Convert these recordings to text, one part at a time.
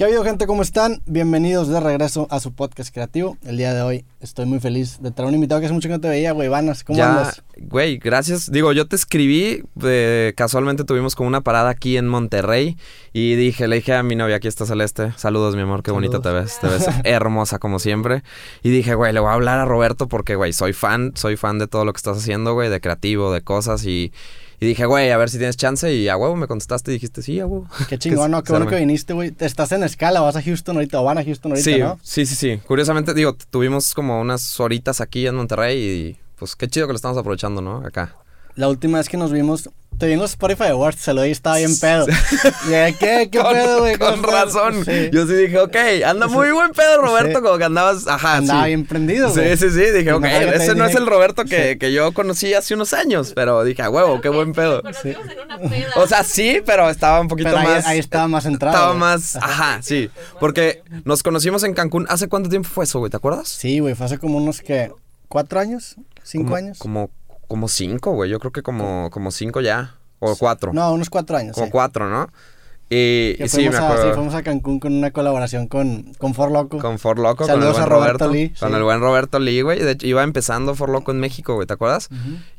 ¿Qué ha habido, gente? ¿Cómo están? Bienvenidos de regreso a su podcast creativo. El día de hoy estoy muy feliz de traer un invitado que hace mucho que no te veía, güey. Vanas, ¿cómo ya, andas? Güey, gracias. Digo, yo te escribí, eh, casualmente tuvimos como una parada aquí en Monterrey y dije, le dije a mi novia, aquí está Celeste, saludos mi amor, qué bonita te ves, te ves hermosa como siempre. Y dije, güey, le voy a hablar a Roberto porque, güey, soy fan, soy fan de todo lo que estás haciendo, güey, de creativo, de cosas y... Y dije, güey, a ver si tienes chance. Y a huevo me contestaste y dijiste, sí, a huevo. Qué chingón, ¿no? Qué bueno que viniste, güey. Estás en escala, vas a Houston ahorita o van a Houston ahorita, sí, ¿no? Sí, sí, sí. Curiosamente, digo, tuvimos como unas horitas aquí en Monterrey y pues qué chido que lo estamos aprovechando, ¿no? Acá. La última vez que nos vimos, te vi en los Spotify Awards, se lo di, estaba bien pedo. Y dije, ¿qué? ¿Qué con, pedo, güey? Con razón. Sí. Yo sí dije, ok, anda muy buen pedo, Roberto, Sí. como que andabas, ajá, Andaba sí. bien prendido, Sí, güey. sí, sí, dije, Y ok, ese no es dije- el Roberto que, que yo conocí hace unos años, pero dije, a huevo, qué buen pedo. Conocimos en una peda. O sea, sí, pero estaba un poquito Pero ahí, más... ahí estaba más centrado. Estaba güey. más, ajá, sí. Porque nos conocimos en Cancún. ¿Hace cuánto tiempo fue eso, güey? ¿Te acuerdas? Sí, güey, fue hace como unos, que ¿Cuatro años? ¿Cinco Como- años? Como, como cinco, güey. Yo creo que como, como cinco ya. O cuatro. No, unos cuatro años. sí. cuatro, ¿no? Y, Que sí, me fuimos a- acuerdo. sí, fuimos a Cancún con una colaboración con, con For Loco. Con For Loco, Saludos con el buen Roberto Roberto. Lee, Con sí. el buen Roberto Lee, güey. De hecho, iba empezando For Loco en México, güey. ¿Te acuerdas?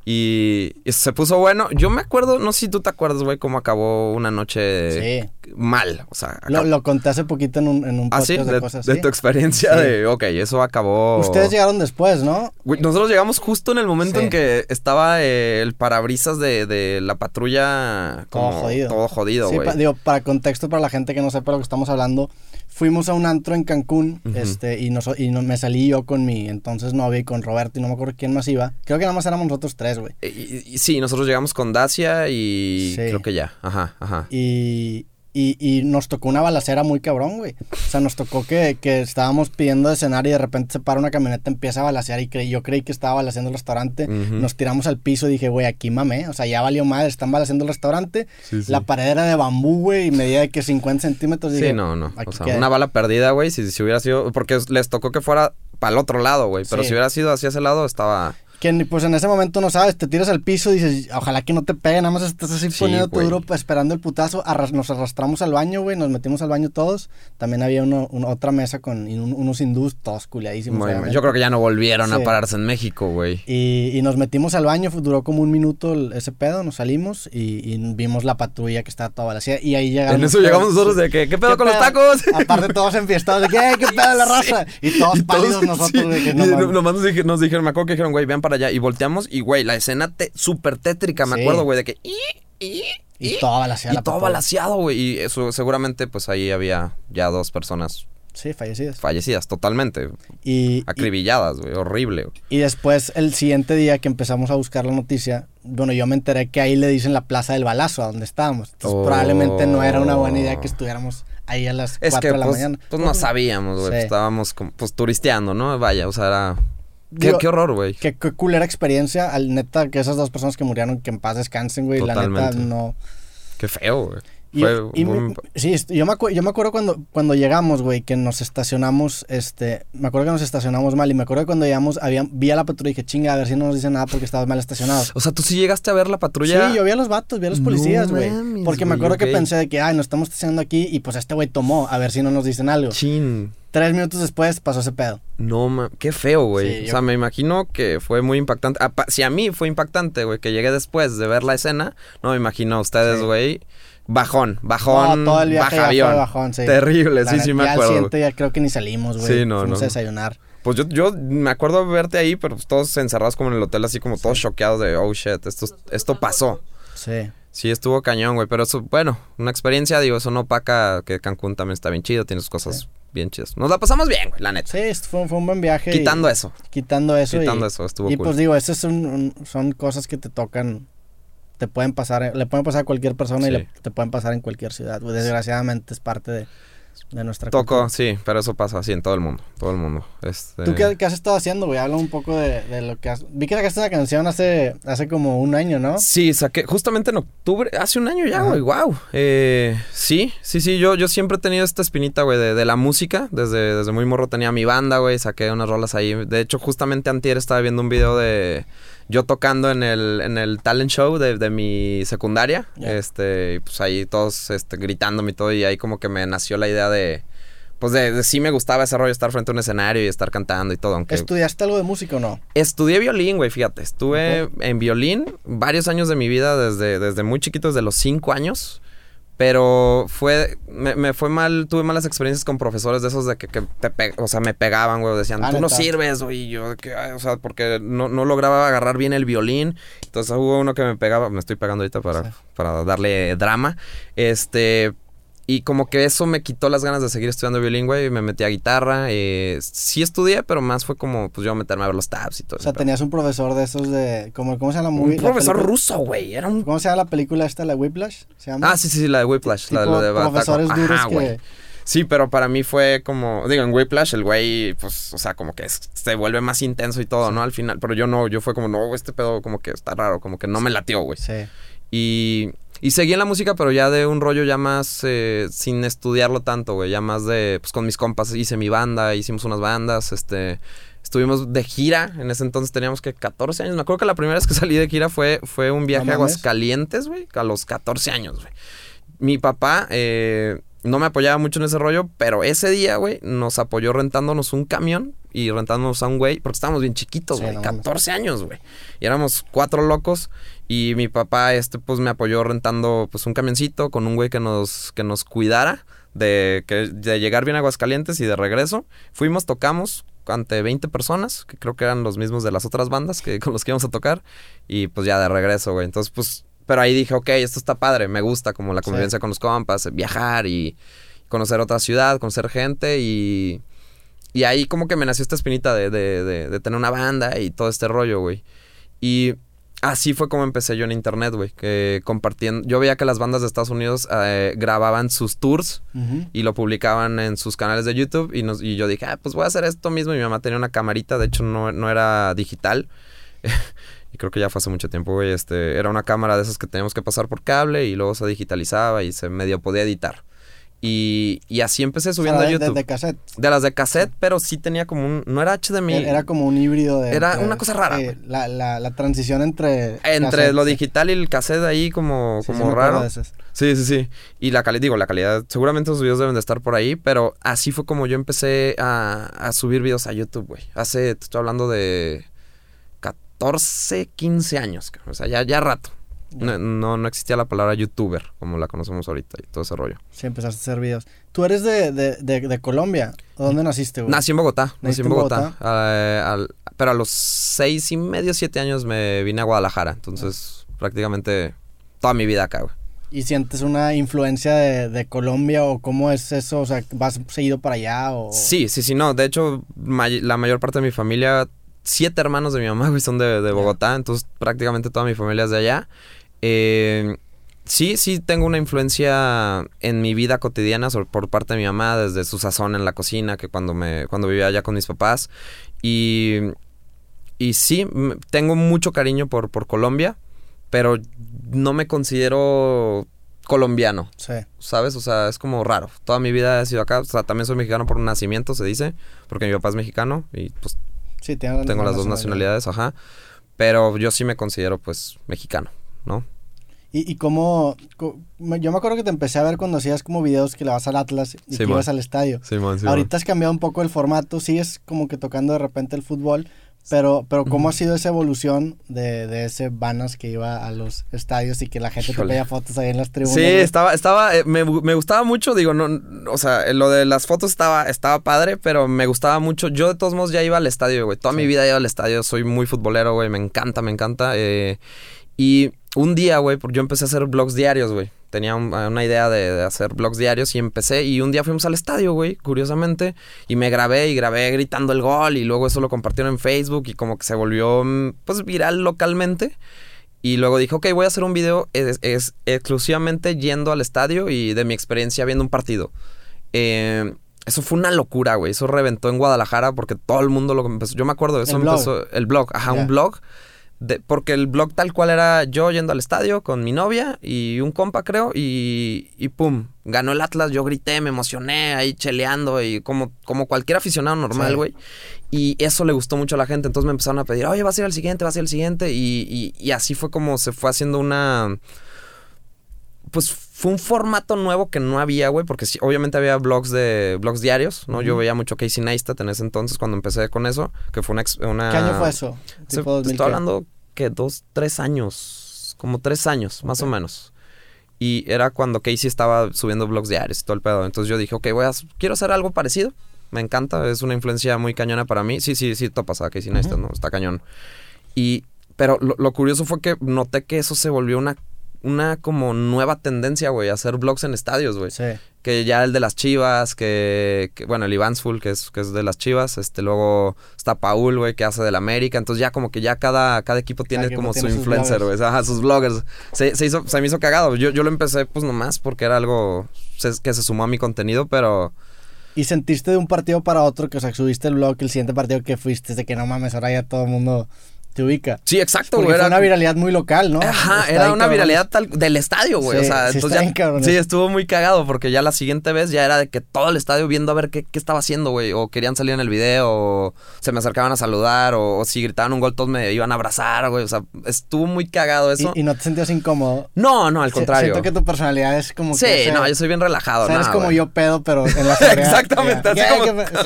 Y, y se puso bueno. Yo me acuerdo, no sé si tú te acuerdas, güey, cómo acabó una noche Sí. mal. O sea, Lo, lo conté hace poquito en un, en un Ah, podcast sí, de, de, cosas de tu experiencia de, ok, eso acabó. Ustedes llegaron después, ¿no? Güey, nosotros llegamos justo en el momento en que estaba eh, el parabrisas de, de la patrulla Todo como jodido. Todo jodido, Sí, güey. pa- digo, para contexto, para la gente que no sepa lo que estamos hablando, fuimos a un antro en Cancún, este, y, nos, y no- me salí yo con mi entonces novia y con Roberto, y no me acuerdo quién más iba. Creo que nada más éramos nosotros tres, güey. Y sí, nosotros llegamos con Dacia y Sí. creo que ya. Ajá, ajá. Y, y, y nos tocó una balacera muy cabrón, güey. O sea, nos tocó que, que estábamos pidiendo de cenar y de repente se para una camioneta, empieza a balacear y creí, yo creí que estaba balaceando el restaurante. Nos tiramos al piso y dije, güey, aquí mamé. O sea, ya valió madre, están balaceando el restaurante. Sí, sí. La pared era de bambú, güey, y medía de que 50 centímetros. Sí, no, no. O sea, queda. una bala perdida, güey, si, si hubiera sido... Porque les tocó que fuera para el otro lado, güey. Pero Sí. si hubiera sido hacia ese lado, estaba... Que pues en ese momento no sabes, te tiras al piso y dices, ojalá que no te peguen, nada más estás así Sí, poniéndote güey. duro, esperando el putazo. Arras- nos arrastramos al baño, güey, nos metimos al baño todos. También había uno, un- otra mesa con un- unos hindús, todos culiadísimos. Yo creo que ya no volvieron Sí. a pararse en México, güey. Y, y nos metimos al baño, duró como un minuto el- ese pedo, nos salimos y, y vimos la patrulla que estaba toda balacera. Y ahí llegaron. En eso todos- llegamos nosotros de que, ¿qué pedo ¿Qué con los pedo? tacos? Aparte todos enfiestados de que, "Eh, ¿qué pedo la raza? Y todos pálidos nosotros sí. de que no nomás nos, dije- nos dijeron, me acuerdo que dijeron, güey, vean para allá. Y volteamos y, güey, la escena te, súper tétrica, me Sí. acuerdo, güey, de que... "Y, y, Y todo balaceado Y todo balaseado, güey. Y eso seguramente, pues ahí había ya dos personas Sí, fallecidos. fallecidas, totalmente. Y, Acribilladas, güey. Horrible. y después, el siguiente día que empezamos a buscar la noticia, bueno, yo me enteré que ahí le dicen la plaza del balazo, a donde estábamos. Entonces, Oh. probablemente no era una buena idea que estuviéramos ahí a las Es 4 que, de la pues, mañana. pues no sabíamos, güey. Sí. pues, estábamos, como, pues, turisteando, ¿no? Vaya, o sea, era... Qué, Digo, qué horror, güey. Qué, qué culera experiencia, al neta, que esas dos personas que murieron, que en paz descansen, güey. La neta, no. Qué feo, güey. Y, Fue y muy- sí, yo me, yo me acuerdo cuando, cuando llegamos, güey, que nos estacionamos, este, me acuerdo que nos estacionamos mal y me acuerdo que cuando llegamos, había, vi a la patrulla y dije, chinga, a ver si no nos dicen nada porque estabas mal estacionado. O sea, tú sí llegaste a ver la patrulla. Sí, yo vi a los vatos, vi a los policías, güey. porque me güey, acuerdo que pensé de que, ay, nos estamos estacionando aquí y pues este güey tomó, a ver si no nos dicen algo. Chin. Tres minutos después pasó ese pedo. No, ma... qué feo, güey. Sí, o yo- sea, me imagino que fue muy impactante. Si a mí fue impactante, güey, que llegué después de ver la escena, no me imagino a ustedes, Sí. Bajón, bajón, No, todo el viaje baja ya fue avión. bajón, sí. Terrible, La sí, sí me acuerdo. al siguiente ya creo que ni salimos, güey. Sí, no, Fuimos no. a desayunar. Pues yo, yo me acuerdo verte ahí, pero pues todos encerrados como en el hotel, así como todos choqueados de, oh shit, esto, esto pasó. Sí. Sí, estuvo cañón, güey, pero eso, bueno, una experiencia, digo, eso no opaca que Cancún también está bien chido, tiene sus cosas Sí. bien chidas. Nos la pasamos bien, güey, la neta. Sí, fue, fue un buen viaje. y- Quitando eso, Quitando eso. quitando y, eso, estuvo y cool. pues digo, esas son, son cosas que te tocan, te pueden pasar, le pueden pasar a cualquier persona y le, te pueden pasar en cualquier ciudad. Desgraciadamente es parte de, de nuestra Toco, cultura. sí, pero eso pasa así en todo el mundo, todo el mundo. Este... ¿Tú qué, qué has estado haciendo, güey? Habla un poco de, de lo que has... Vi que sacaste una canción hace, hace como un año, ¿no? Sí, saqué justamente en octubre, hace un año ya, güey, wow. Eh, sí, sí, sí, yo, yo siempre he tenido esta espinita, güey, de, de la música. Desde, desde muy morro tenía mi banda, güey, saqué unas rolas ahí. De hecho, justamente antier estaba viendo un video de yo tocando en el, en el talent show de, de mi secundaria. Este, y pues ahí todos este, gritándome y todo, y ahí como que me nació la idea de pues de, sí me gustaba ese rollo, estar frente a un escenario y estar cantando y todo. Aunque ¿Estudiaste algo de música o no? Estudié violín, güey, fíjate. Estuve en violín varios años de mi vida, desde, desde muy chiquito, desde los cinco años. Pero fue, me, fue mal, tuve malas experiencias con profesores de esos de que, te o sea, me pegaban, güey, decían, ah, tú no sirves, güey, yo, que, o sea, porque no, no, lograba agarrar bien el violín, entonces hubo uno que me pegaba, me estoy pegando ahorita para, para darle drama, este, y como que eso me quitó las ganas de seguir estudiando bilingüe y me metí a guitarra. Eh, sí estudié, pero más fue como, pues yo meterme a ver los tabs y todo. O sea, tenías un profesor de esos de, como, ¿cómo se llama? un profesor ruso, güey. Era un... ¿Cómo se llama la película esta, la Whiplash? ¿Se llama? Ah, sí, sí, la de Whiplash. la, de profesores duros que... Sí, pero para mí fue como, digo, en Whiplash el güey, pues, o sea, como que se vuelve más intenso y todo, ¿no? Al final, pero yo no, yo fue como, no, este pedo como que está raro, como que no me latió, güey. Sí. Y y seguí en la música, pero ya de un rollo ya más eh, sin estudiarlo tanto, güey. Ya más de, pues con mis compas hice mi banda, hicimos unas bandas, este... Estuvimos de gira, en ese entonces teníamos que 14 años. Me acuerdo que la primera vez que salí de gira fue, fue un viaje a Aguascalientes, güey, a los 14 años, güey. Mi papá eh, no me apoyaba mucho en ese rollo, pero ese día, güey, nos apoyó rentándonos un camión y rentándonos a un güey, porque estábamos bien chiquitos, güey, 14 años, güey. Y éramos cuatro locos y mi papá, este, pues me apoyó rentando pues un camioncito con un güey que nos, que nos cuidara de, que, de llegar bien a Aguascalientes y de regreso. Fuimos, tocamos ante 20 personas, que creo que eran los mismos de las otras bandas que, con los que íbamos a tocar. Y pues ya de regreso, güey. Entonces, pues, pero ahí dije, ok, esto está padre, me gusta como la convivencia con los compas, viajar y conocer otra ciudad, conocer gente y... Y ahí como que me nació esta espinita de, de, de, de tener una banda y todo este rollo, güey. Y Así fue como empecé yo en internet, güey. Que compartiendo. Yo veía que las bandas de Estados Unidos eh, grababan sus tours y lo publicaban en sus canales de YouTube. Y, nos, y yo dije, ah, pues voy a hacer esto mismo. Y mi mamá tenía una camarita, de hecho, no, no era digital. y creo que ya fue hace mucho tiempo, güey. Este, era una cámara de esas que teníamos que pasar por cable y luego se digitalizaba y se medio podía editar. Y, y así empecé subiendo a YouTube. De, cassette. De las de cassette, pero sí tenía como un. No era HDMI. Era como un híbrido de. Era una cosa rara. la, la, la, transición entre. Entre lo digital y el cassette ahí, como, como raro. Sí, sí, sí. Y la calidad, digo, la calidad. Seguramente los videos deben de estar por ahí, pero así fue como yo empecé a, a subir videos a YouTube, güey. Hace, te estoy hablando de 14, 15 años. O sea, ya, ya rato. No, no, existía la palabra youtuber como la conocemos ahorita y todo ese rollo. Sí, empezaste a hacer videos. ¿Tú eres de, de, de, Colombia? ¿Dónde naciste, güey? Nací en Bogotá. Nací en Bogotá. Eh, pero a los seis y medio, siete años me vine a Guadalajara. Entonces, prácticamente toda mi vida acá, güey. ¿Y sientes una influencia de, Colombia o cómo es eso? O sea, ¿vas seguido para allá o...? Sí, sí, sí, no. De hecho, la mayor parte de mi familia, siete hermanos de mi mamá, güey, son de, de Bogotá. Entonces, prácticamente toda mi familia es de allá. Eh, sí, sí tengo una influencia en mi vida cotidiana por parte de mi mamá, desde su sazón en la cocina, que cuando, me, cuando vivía allá con mis papás. Y, y sí, tengo mucho cariño por, por Colombia, pero no me considero colombiano. Sí. ¿Sabes? O sea, es como raro. Toda mi vida he sido acá. O sea, también soy mexicano por nacimiento, se dice. Porque mi papá es mexicano y pues sí, tengo, tengo las dos nacionalidades, ajá. Pero yo sí me considero pues mexicano. ¿no? Y, y cómo, yo me acuerdo que te empecé a ver cuando hacías como videos que le vas al Atlas y que ibas al estadio. Ahorita has cambiado un poco el formato, sigues como que tocando de repente el fútbol, pero, pero ¿cómo ha sido esa evolución de, de, ese Vanas que iba a los estadios y que la gente te veía fotos ahí en las tribunas? Sí, estaba, estaba, eh, me, me, gustaba mucho, digo, no, o sea, lo de las fotos estaba, estaba padre, pero me gustaba mucho. Yo de todos modos ya iba al estadio, güey. Toda mi vida iba al estadio, soy muy futbolero, güey, me encanta, me encanta. Eh, y un día, güey, yo empecé a hacer blogs diarios, güey. Tenía una idea de, hacer blogs diarios y empecé. Y un día fuimos al estadio, güey, curiosamente. Y me grabé y grabé gritando el gol. Y luego eso lo compartieron en Facebook y como que se volvió, mm, pues, viral localmente. Y luego dije, ok, voy a hacer un video es, exclusivamente yendo al estadio y de mi experiencia viendo un partido. Eh, eso fue una locura, güey. Eso reventó en Guadalajara porque todo el mundo lo empezó. Yo me acuerdo de eso. El empezó blog. el blog. Ajá, un blog porque el blog tal cual era yo yendo al estadio con mi novia y un compa, creo, y, y pum, ganó el Atlas, yo grité, me emocioné ahí cheleando y como, como cualquier aficionado normal, güey. Y eso le gustó mucho a la gente, entonces me empezaron a pedir, oye, vas a ir al siguiente, vas a ir al siguiente, y, y, y así fue como se fue haciendo una pues fue un formato nuevo que no había, güey, porque obviamente había blogs de blogs diarios, ¿no? Yo veía mucho Casey Neistat en ese entonces cuando empecé con eso, que fue una... ¿Qué año fue eso? estoy hablando que dos, tres años, como tres años, más o menos. Y era cuando Casey estaba subiendo blogs diarios y todo el pedo. Entonces yo dije, ok, voy a, quiero hacer algo parecido. Me encanta, es una influencia muy cañona para mí. Sí, sí, sí, topas a Casey Neistat, ¿no? Está cañón. Y, pero lo curioso fue que noté que eso se volvió una una como nueva tendencia, güey, a hacer vlogs en estadios, güey. Sí. Que ya el de las Chivas, que, bueno, el Ivansful, que es, que es de las Chivas, este, luego está Paul, güey, que hace del América, entonces ya como que ya cada, cada equipo tiene como su influencer, güey, ajá, sus bloggers. Se, se, hizo, se me hizo cagado, yo, yo lo empecé pues nomás porque era algo que se sumó a mi contenido, pero... ¿Y sentiste de un partido para otro que, o sea, subiste el blog, el siguiente partido que fuiste, de que no mames, ahora ya todo el mundo te ubica. Sí, exacto, güey. Era una viralidad muy local, ¿no? Ajá, era una viralidad tal, del estadio, güey. o sea, entonces ya, sí, estuvo muy cagado porque ya la siguiente vez ya era de que todo el estadio viendo a ver qué, qué estaba haciendo, güey. O querían salir en el video, o se me acercaban a saludar, o, si gritaban un gol, todos me iban a abrazar, güey. O sea, estuvo muy cagado eso. ¿Y, no te sentías incómodo? No, no, al contrario. Siento que tu personalidad es como sí, que. Sí, no, yo soy bien relajado. O sea, eres como yo pedo, pero en la Exactamente, así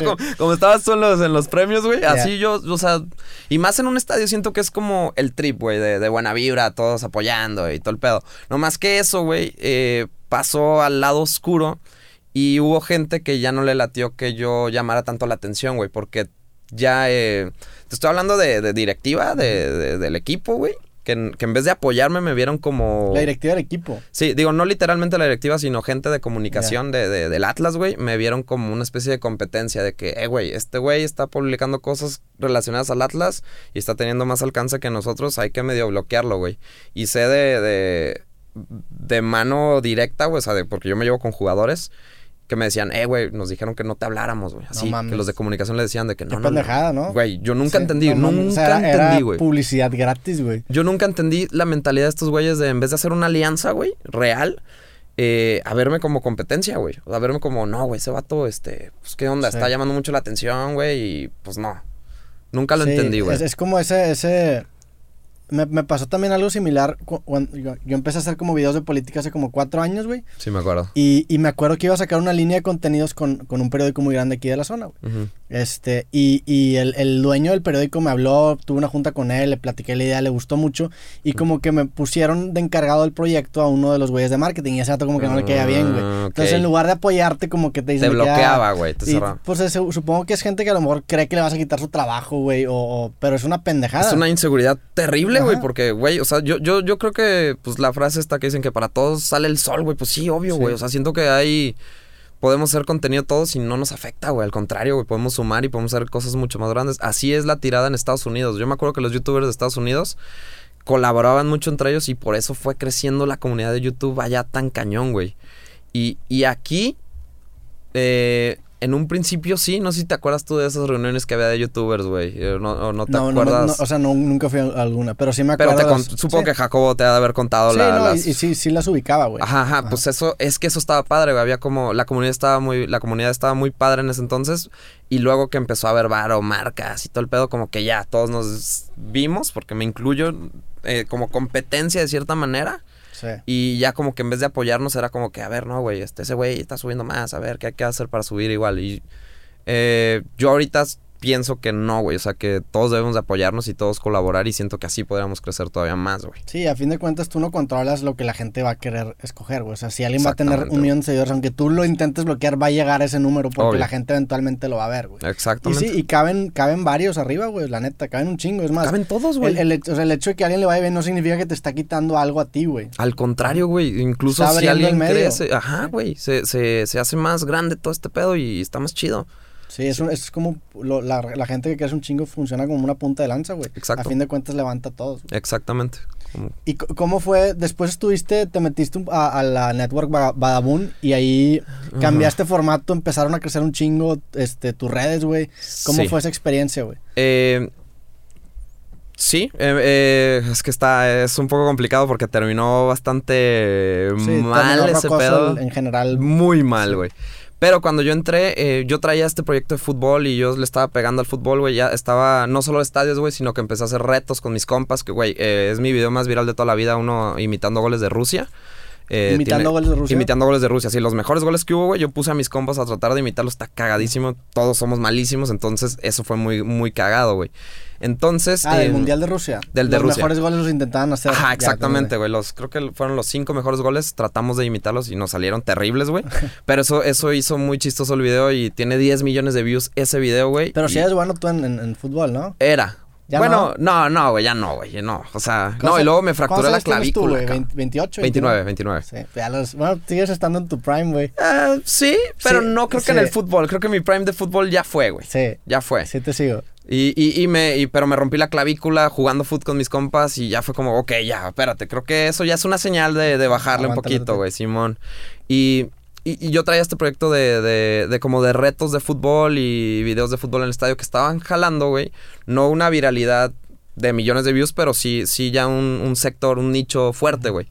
como, como, estabas tú en los, en los premios, güey. Así yo, o sea, y más en un estadio siento que es como el trip, güey, de, buena vibra, todos apoyando y todo el pedo. No más que eso, güey, eh, pasó al lado oscuro y hubo gente que ya no le latió que yo llamara tanto la atención, güey, porque ya... Eh, te estoy hablando de, directiva del equipo, güey que en, vez de apoyarme me vieron como... La directiva del equipo. Sí, digo, no literalmente la directiva, sino gente de comunicación de, del Atlas, güey, me vieron como una especie de competencia de que, eh, güey, este güey está publicando cosas relacionadas al Atlas y está teniendo más alcance que nosotros, hay que medio bloquearlo, güey. Y sé de, de, de mano directa, güey, o sea, de, porque yo me llevo con jugadores que me decían, eh, güey, nos dijeron que no te habláramos, güey. Así, que los de comunicación le decían de que no. Qué pendejada, ¿no? Güey, yo nunca entendí, nunca entendí, güey. publicidad gratis, güey. Yo nunca entendí la mentalidad de estos güeyes de en vez de hacer una alianza, güey, real, eh, a verme como competencia, güey. O a verme como, no, güey, ese vato, este, pues qué onda, está llamando mucho la atención, güey, y pues no. Nunca lo entendí, güey. Es, es, como ese, ese, me, me, pasó también algo similar cuando yo, empecé a hacer como videos de política hace como cuatro años, güey. Sí, me acuerdo. Y, y, me acuerdo que iba a sacar una línea de contenidos con, con un periódico muy grande aquí de la zona, güey. Este, y, y el, el, dueño del periódico me habló, tuve una junta con él, le platiqué la idea, le gustó mucho. Y como que me pusieron de encargado del proyecto a uno de los güeyes de marketing. Y ese dato como que no le caía bien, güey. Ah, Entonces, en lugar de apoyarte, como que te dicen. Te bloqueaba, güey. Te Pues supongo que es gente que a lo mejor cree que le vas a quitar su trabajo, güey. O, pero es una pendejada. Es una inseguridad terrible, güey. Porque, güey, o sea, yo, yo, yo creo que, pues la frase está que dicen que para todos sale el sol, güey. Pues sí, obvio, güey. O sea, siento que hay podemos hacer contenido todos y no nos afecta, güey. Al contrario, güey, podemos sumar y podemos hacer cosas mucho más grandes. Así es la tirada en Estados Unidos. Yo me acuerdo que los youtubers de Estados Unidos colaboraban mucho entre ellos y por eso fue creciendo la comunidad de YouTube allá tan cañón, güey. Y, y aquí eh, en un principio sí, no sé si te acuerdas tú de esas reuniones que había de youtubers, güey. Eh, no, no, te acuerdas. o sea, nunca fui a alguna, pero sí me acuerdo. Pero supongo que Jacobo te ha de haber contado sí, las... y, sí, sí las ubicaba, güey. Ajá, ajá, pues eso, es que eso estaba padre, güey. Había como, la comunidad estaba muy, la comunidad estaba muy padre en ese entonces. Y luego que empezó a haber varo, marcas y todo el pedo, como que ya todos nos vimos, porque me incluyo eh, como competencia de cierta manera. Y ya como que en vez de apoyarnos era como que, a ver, no, güey, este, ese güey está subiendo más, a ver, ¿qué hay que hacer para subir igual? Y eh, yo ahorita pienso que no, güey. O sea, que todos debemos de apoyarnos y todos colaborar y siento que así podríamos crecer todavía más, güey. Sí, a fin de cuentas tú no controlas lo que la gente va a querer escoger, güey. O sea, si alguien va a tener un millón de seguidores, aunque tú lo intentes bloquear, va a llegar a ese número porque la gente eventualmente lo va a ver, güey. Exactamente. Y sí, y caben, caben varios arriba, güey, la neta, caben un chingo. Es más, caben todos, güey. El, o sea, el hecho de que a alguien le vaya bien no significa que te está quitando algo a ti, güey. Al contrario, güey. Incluso si alguien crece, ajá, güey, se, se, se hace más grande todo este pedo y está más chido. Sí, es, es como la, gente que crece un chingo funciona como una punta de lanza, güey. Exacto. A fin de cuentas levanta a todos. Exactamente. ¿Y cómo fue? Después estuviste, te metiste a, la network Badabun y ahí cambiaste formato, empezaron a crecer un chingo este, tus redes, güey. ¿Cómo fue esa experiencia, güey? Eh, sí, eh, eh, es que está, es un poco complicado porque terminó bastante mal ese pedo. En general. Muy mal, güey. Pero cuando yo entré, eh, yo traía este proyecto de fútbol y yo le estaba pegando al fútbol, güey. Ya estaba no solo estadios, güey, sino que empecé a hacer retos con mis compas, que, güey, eh, es mi video más viral de toda la vida, uno imitando goles de Rusia. Eh, imitando goles de Rusia. Imitando goles de Rusia. Sí, los mejores goles que hubo, güey, yo puse a mis compas a tratar de imitarlos. Está cagadísimo. Todos somos malísimos. Entonces, eso fue muy, muy cagado, güey. Entonces. Ah, del Mundial de Rusia. Del de los mejores goles los intentaban hacer. Ajá, exactamente, güey. Los, creo que fueron los cinco mejores goles. Tratamos de imitarlos y nos salieron terribles, güey. Pero eso, eso hizo muy chistoso el video y tiene 10 millones de views ese video, güey. Pero si eres bueno tú en fútbol, ¿no? Era bueno, no, no, güey, ya no, güey, no. O sea, no, y luego me fracturé la clavícula. Tú, güey? ¿28? 29, 29. Sí, ya los, bueno, sigues estando en tu prime, güey. Uh, sí, pero no creo que en el fútbol. Creo que mi prime de fútbol ya fue, güey. Sí. Ya fue. Sí, te sigo. Y, y, y me, y, pero me rompí la clavícula jugando fútbol con mis compas y ya fue como, ok, ya, espérate, creo que eso ya es una señal de, de bajarle un poquito, güey, Simón. Y y, yo traía este proyecto de, de, como de retos de fútbol y videos de fútbol en el estadio que estaban jalando, güey. No una viralidad de millones de views, pero sí, sí ya un, un sector, un nicho fuerte, güey.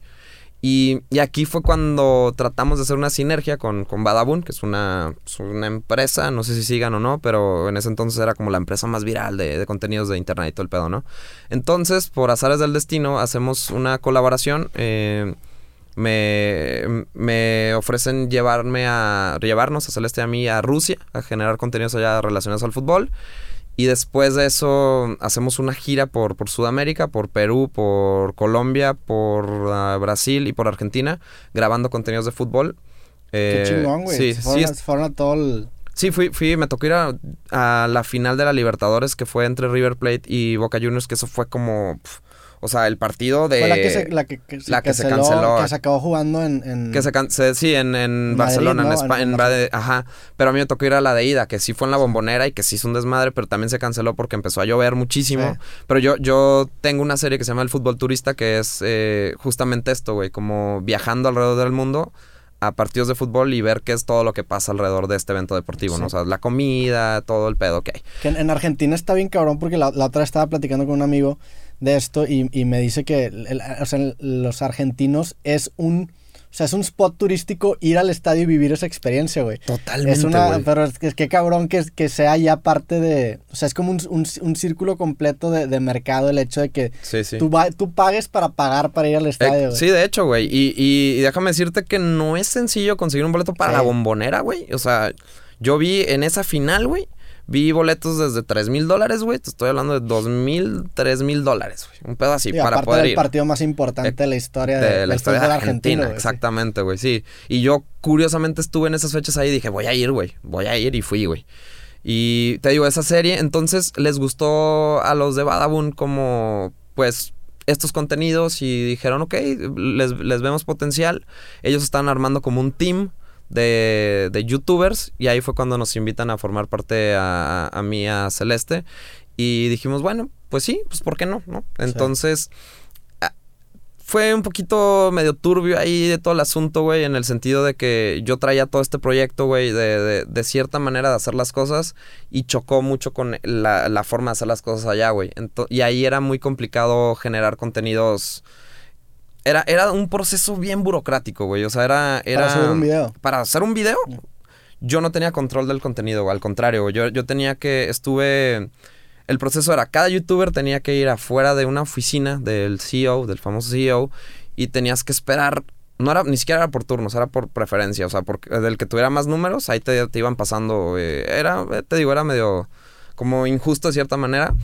Y, y, aquí fue cuando tratamos de hacer una sinergia con, con Badabun, que es una, una empresa, no sé si sigan o no, pero en ese entonces era como la empresa más viral de, de, contenidos de internet y todo el pedo, ¿no? Entonces, por azares del destino, hacemos una colaboración. Eh, me, me ofrecen llevarme a llevarnos a Celeste a mí a Rusia a generar contenidos allá relacionados al fútbol. Y después de eso hacemos una gira por, por Sudamérica, por Perú, por Colombia, por ah, Brasil y por Argentina, grabando contenidos de fútbol. Qué eh, chingón, güey. Sí, sí, fueron a todo el... Sí, fui, fui, me tocó ir a, a, la final de la Libertadores que fue entre River Plate y Boca Juniors, que eso fue como... O sea, el partido de... Fue la que se, la que, se, la que se canceló. Que se acabó jugando en... en que se, canceló, sí, en, en Barcelona, en España. ajá. Pero a mí me tocó ir a la de ida, que sí fue en la bombonera y que sí hizo un desmadre, pero también se canceló porque empezó a llover muchísimo. Pero yo, yo tengo una serie que se llama El Fútbol Turista, que es eh, justamente esto, güey, como viajando alrededor del mundo a partidos de fútbol y ver qué es todo lo que pasa alrededor de este evento deportivo, ¿no? O sea, la comida, todo el pedo que hay. Que en, Argentina está bien cabrón porque la, la, otra estaba platicando con un amigo de esto y, y me dice que los argentinos es un... O sea, es un spot turístico ir al estadio y vivir esa experiencia, güey. Totalmente. Es una, pero es que, qué cabrón que, que sea ya parte de. O sea, es como un, un, círculo completo de, de, mercado el hecho de que Tú, tú pagues para pagar para ir al estadio. sí, de hecho, güey. Y, y, déjame decirte que no es sencillo conseguir un boleto para la bombonera, güey. O sea, yo vi en esa final, güey. Vi boletos desde 3 mil dólares, güey. Te estoy hablando de 2 mil, 3 mil dólares, güey. Un pedo así para poder del ir. partido más importante de la historia de, la historia de Argentina. exactamente, güey, sí. Y yo curiosamente estuve en esas fechas ahí y dije, voy a ir, güey. Voy a ir y fui, güey. Y te digo, esa serie, entonces les gustó a los de Badabun como, pues, estos contenidos y dijeron, ok, les, les vemos potencial. Ellos están armando como un team de, de youtubers y ahí fue cuando nos invitan a formar parte a, a, mí, a Celeste y dijimos, bueno, pues sí, pues ¿por qué no? ¿no? Entonces... Ah, fue un poquito medio turbio ahí de todo el asunto, güey, en el sentido de que yo traía todo este proyecto, güey, de, de, de, cierta manera de hacer las cosas y chocó mucho con la, la forma de hacer las cosas allá, güey. y ahí era muy complicado generar contenidos era, era un proceso bien burocrático, güey. O sea, era, era. Para hacer un video. Para hacer un video. Yo no tenía control del contenido, güey. Al contrario. Yo, yo tenía que. Estuve. El proceso era, cada youtuber tenía que ir afuera de una oficina del CEO, del famoso CEO, y tenías que esperar. No era, ni siquiera era por turnos, era por preferencia. O sea, porque del que tuviera más números, ahí te, te iban pasando. Eh, era, te digo, era medio como injusto de cierta manera.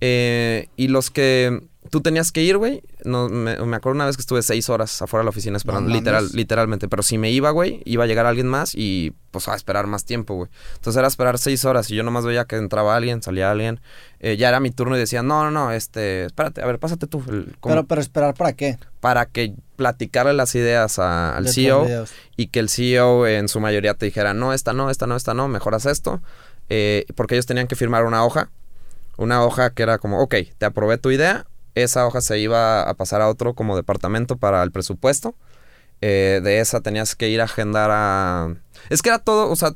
Eh, y los que tú tenías que ir, güey. No, me, acuerdo una vez que estuve seis horas afuera de la oficina esperando, literal, literalmente. Pero si me iba, güey, iba a llegar alguien más y pues a esperar más tiempo, güey. Entonces era esperar seis horas y yo nomás veía que entraba alguien, salía alguien. Eh, ya era mi turno y decía, no, no, no, este, espérate, a ver, pásate tú. pero, pero esperar para qué? Para que platicarle las ideas al CEO y que el CEO en su mayoría te dijera, no, esta no, esta no, esta no, mejoras esto. Eh, porque ellos tenían que firmar una hoja una hoja que era como, ok, te aprobé tu idea, esa hoja se iba a pasar a otro como departamento para el presupuesto. Eh, de esa tenías que ir a agendar a... Es que era todo, o sea,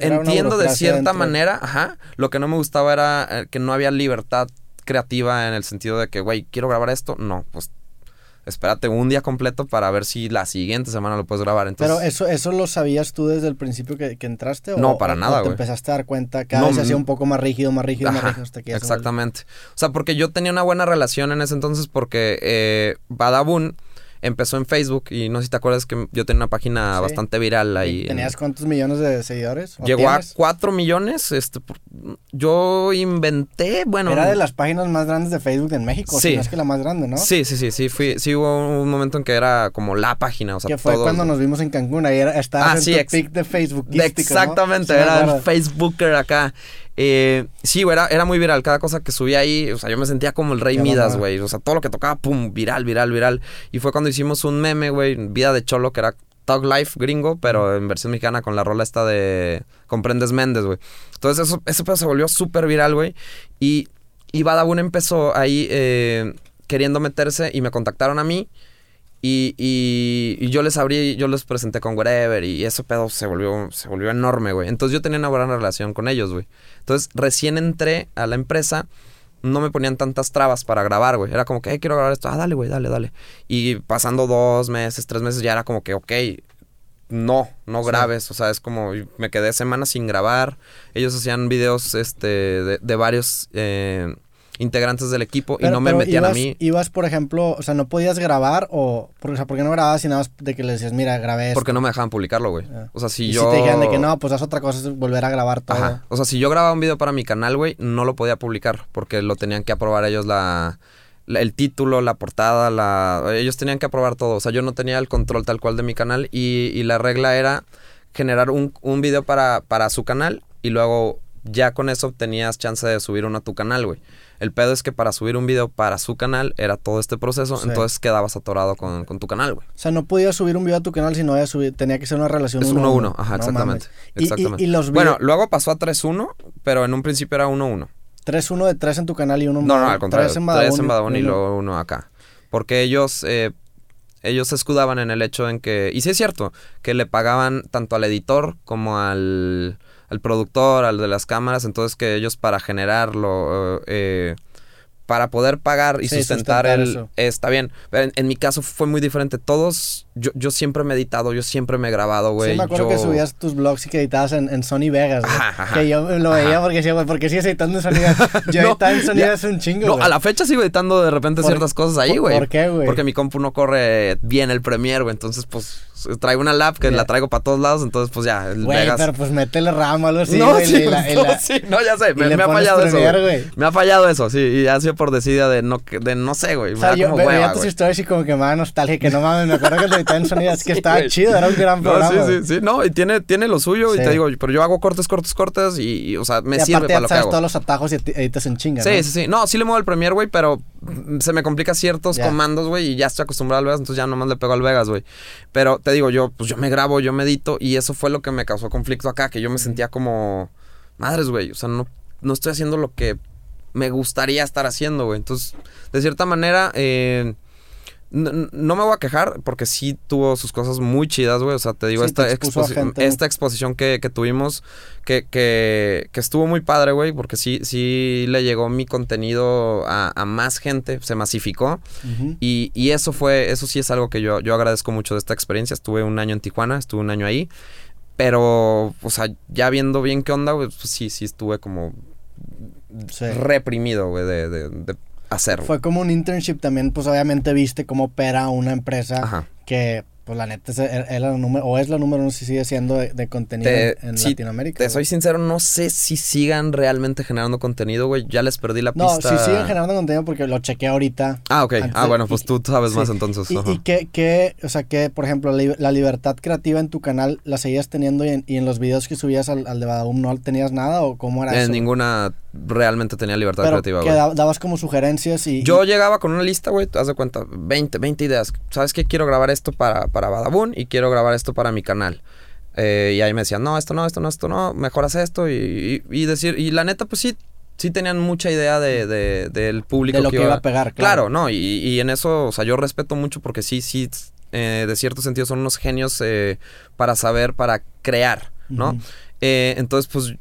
entiendo de cierta manera, ajá, lo que no me gustaba era eh, que no había libertad creativa en el sentido de que, güey, quiero grabar esto, no, pues espérate un día completo para ver si la siguiente semana lo puedes grabar. Entonces, Pero eso, eso lo sabías tú desde el principio que, entraste o no para nada, o te empezaste a dar cuenta cada vez se hacía un poco más rígido, más rígido, más rígido hasta que exactamente. O sea, porque yo tenía una buena relación en ese entonces porque eh, Badabun empezó en Facebook y no sé si te acuerdas que yo tenía una página bastante viral ahí. ¿Tenías cuántos millones de seguidores? Llegó a cuatro millones. Este, yo inventé, bueno. Era de las páginas más grandes de Facebook en México. Sí. es que la más grande, ¿no? Sí, sí, sí, sí. Fui, sí hubo un momento en que era como la página. O sea, que fue cuando nos vimos en Cancún. Ahí era, estaba ah, en tu pic de Facebook. Exactamente, era el Facebooker acá. Eh, sí, güey, era, era, muy viral. Cada cosa que subía ahí, o sea, yo me sentía como el rey Midas, güey. O sea, todo lo que tocaba, pum, viral, viral, viral. Y fue cuando hicimos un meme, güey, Vida de Cholo, que era Talk Life gringo, pero en versión mexicana con la rola esta de Comprendes Méndez, güey. Entonces eso, ese pedo se volvió súper viral, güey. Y, y Badabun empezó ahí eh, queriendo meterse y me contactaron a mí. Y, y, yo les abrí, yo les presenté con Wherever y ese pedo se volvió, se volvió enorme, güey. Entonces yo tenía una buena relación con ellos, güey. Entonces recién entré a la empresa, no me ponían tantas trabas para grabar, güey. Era como que, quiero grabar esto. Ah, dale, güey, dale, dale. Y pasando dos meses, tres meses, ya era como que, ok, no, no grabes. O sea, es como, me quedé semanas sin grabar. Ellos hacían videos, este, de, de varios... Eh, integrantes del equipo y no me metían a mí. Ibas, por ejemplo, o sea, no podías grabar o, o sea, ¿por qué no grababas y nada más de que le decías, mira, grabé esto? Porque no me dejaban publicarlo, güey. Ah. O sea, si yo... si te dijeran de que no, pues haz otra cosa, es volver a grabar todo. Ajá. O sea, si yo grababa un video para mi canal, güey, no lo podía publicar porque lo tenían que aprobar ellos la... el título, la portada, la... Ellos tenían que aprobar todo. O sea, yo no tenía el control tal cual de mi canal y, y la regla era generar un, un video para, para su canal y luego ya con eso tenías chance de subir uno a tu canal, güey. El pedo es que para subir un video para su canal era todo este proceso, entonces quedabas atorado con, tu canal, güey. O sea, no podías subir un video a tu canal si no había subido, tenía que ser una relación 1-1. Uno, uno, ajá, exactamente. exactamente. Y, los bueno, luego pasó a 3-1, pero en un principio era 1-1. 3-1 de 3 en tu canal y 1 en No, no, al contrario. 3 en Badabun, y, luego 1 acá. Porque ellos... Eh, ellos se escudaban en el hecho en que, y sí es cierto, que le pagaban tanto al editor como al, al productor, al de las cámaras, entonces que ellos para generarlo, eh, para poder pagar y sustentar, el... Está bien. Pero en, mi caso fue muy diferente. Todos, yo, yo siempre me he editado, yo siempre me he grabado, güey. Sí, me acuerdo que subías tus blogs y que editabas en, Sony Vegas, Que yo lo veía porque decía, güey, ¿por qué sigues editando en Sony Vegas? Yo editaba en Sony Vegas un chingo, No, a la fecha sigo editando de repente ciertas cosas ahí, güey. ¿Por qué, güey? Porque mi compu no corre bien el Premiere, güey. Entonces, pues traigo una lap que la traigo para todos lados, entonces pues ya, el güey, pero pues métele RAM o algo así, no, sí, no, sí, no, ya sé, me, ha fallado eso, Me ha fallado eso, sí, y ha sido por decida de no, de no sé, güey. O sea, yo veía tus historias y como que me da nostalgia, que no mames, me acuerdo que sonido, es que estaba chido, era un gran programa. No, sí, sí, sí, no, y tiene, tiene lo suyo, y te digo, pero yo hago cortes, cortes, cortes, y, o sea, me y sirve para lo que hago. todos los atajos y editas en chinga, Sí, sí, sí, no, sí le muevo el Premiere, güey, pero se me complica ciertos comandos, güey, y ya estoy acostumbrado al Vegas, entonces ya nomás le pego al Vegas, güey. Pero te digo, yo, pues yo me grabo, yo medito, y eso fue lo que me causó conflicto acá, que yo me sentía como, madres, güey, o sea, no, no estoy haciendo lo que me gustaría estar haciendo, güey. Entonces, de cierta manera, eh, no, me voy a quejar porque sí tuvo sus cosas muy chidas, güey. O sea, te digo, esta, esta exposición que, tuvimos, que, que, estuvo muy padre, güey, porque sí, sí le llegó mi contenido a, más gente, se masificó. y, y, eso fue, eso sí es algo que yo, yo agradezco mucho de esta experiencia. Estuve un año en Tijuana, estuve un año ahí. Pero, o sea, ya viendo bien qué onda, pues sí, sí estuve como reprimido, güey, de, de hacer. Fue como un internship también, pues obviamente viste cómo opera una empresa que pues la neta es, la número, o es la número uno si sigue siendo de, contenido en, Latinoamérica. Te soy sincero, no sé si sigan realmente generando contenido, güey. Ya les perdí la pista. No, si siguen generando contenido porque lo chequeé ahorita. Ah, ok. Ah, bueno, pues tú sabes más entonces. Y, y que, o sea, que, por ejemplo, la, libertad creativa en tu canal la seguías teniendo y en, los videos que subías al, de Badabum no tenías nada o cómo era en eso? ninguna realmente tenía libertad creativa, güey. que dabas como sugerencias y... Yo llegaba con una lista, güey, haz de cuenta, 20, 20 ideas. ¿Sabes qué? Quiero grabar esto para, para Badabun y quiero grabar esto para mi canal. Eh, y ahí me decían, no, esto no, esto no, esto no, mejoras esto y, decir, y la neta, pues sí, sí tenían mucha idea de, del público. De lo que, iba, a pegar, claro. no, y, en eso, o sea, yo respeto mucho porque sí, sí, eh, de cierto sentido son unos genios eh, para saber, para crear, ¿no? entonces, pues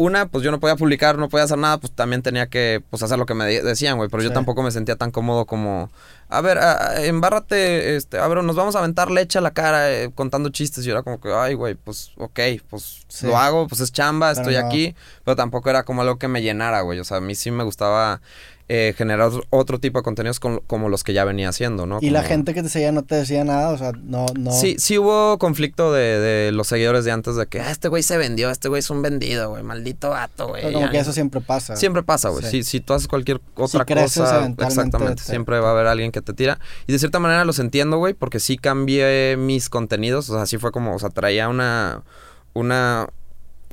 una, pues yo no podía publicar, no podía hacer nada, pues también tenía que pues hacer lo que me decían, güey, pero yo tampoco me sentía tan cómodo como, a ver, embárrate, este, a ver, nos vamos a aventar leche a la cara eh, contando chistes y yo era como que, ay, güey, pues ok, pues lo hago, pues es chamba, estoy aquí, pero tampoco era como algo que me llenara, güey, o sea, a mí sí me gustaba eh, generar otro tipo de contenidos como los que ya venía haciendo, ¿no? Y la gente que te seguía no te decía nada, o sea, no, no. Sí, sí hubo conflicto de, los seguidores de antes de que, ah, este güey se vendió, este güey es un vendido, güey, maldito vato, güey. como que eso siempre pasa. Siempre pasa, güey. Si, si tú haces cualquier otra cosa, exactamente, siempre va a haber alguien que te tira. Y de cierta manera los entiendo, güey, porque sí cambié mis contenidos, o sea, sí fue como, o sea, traía una, una,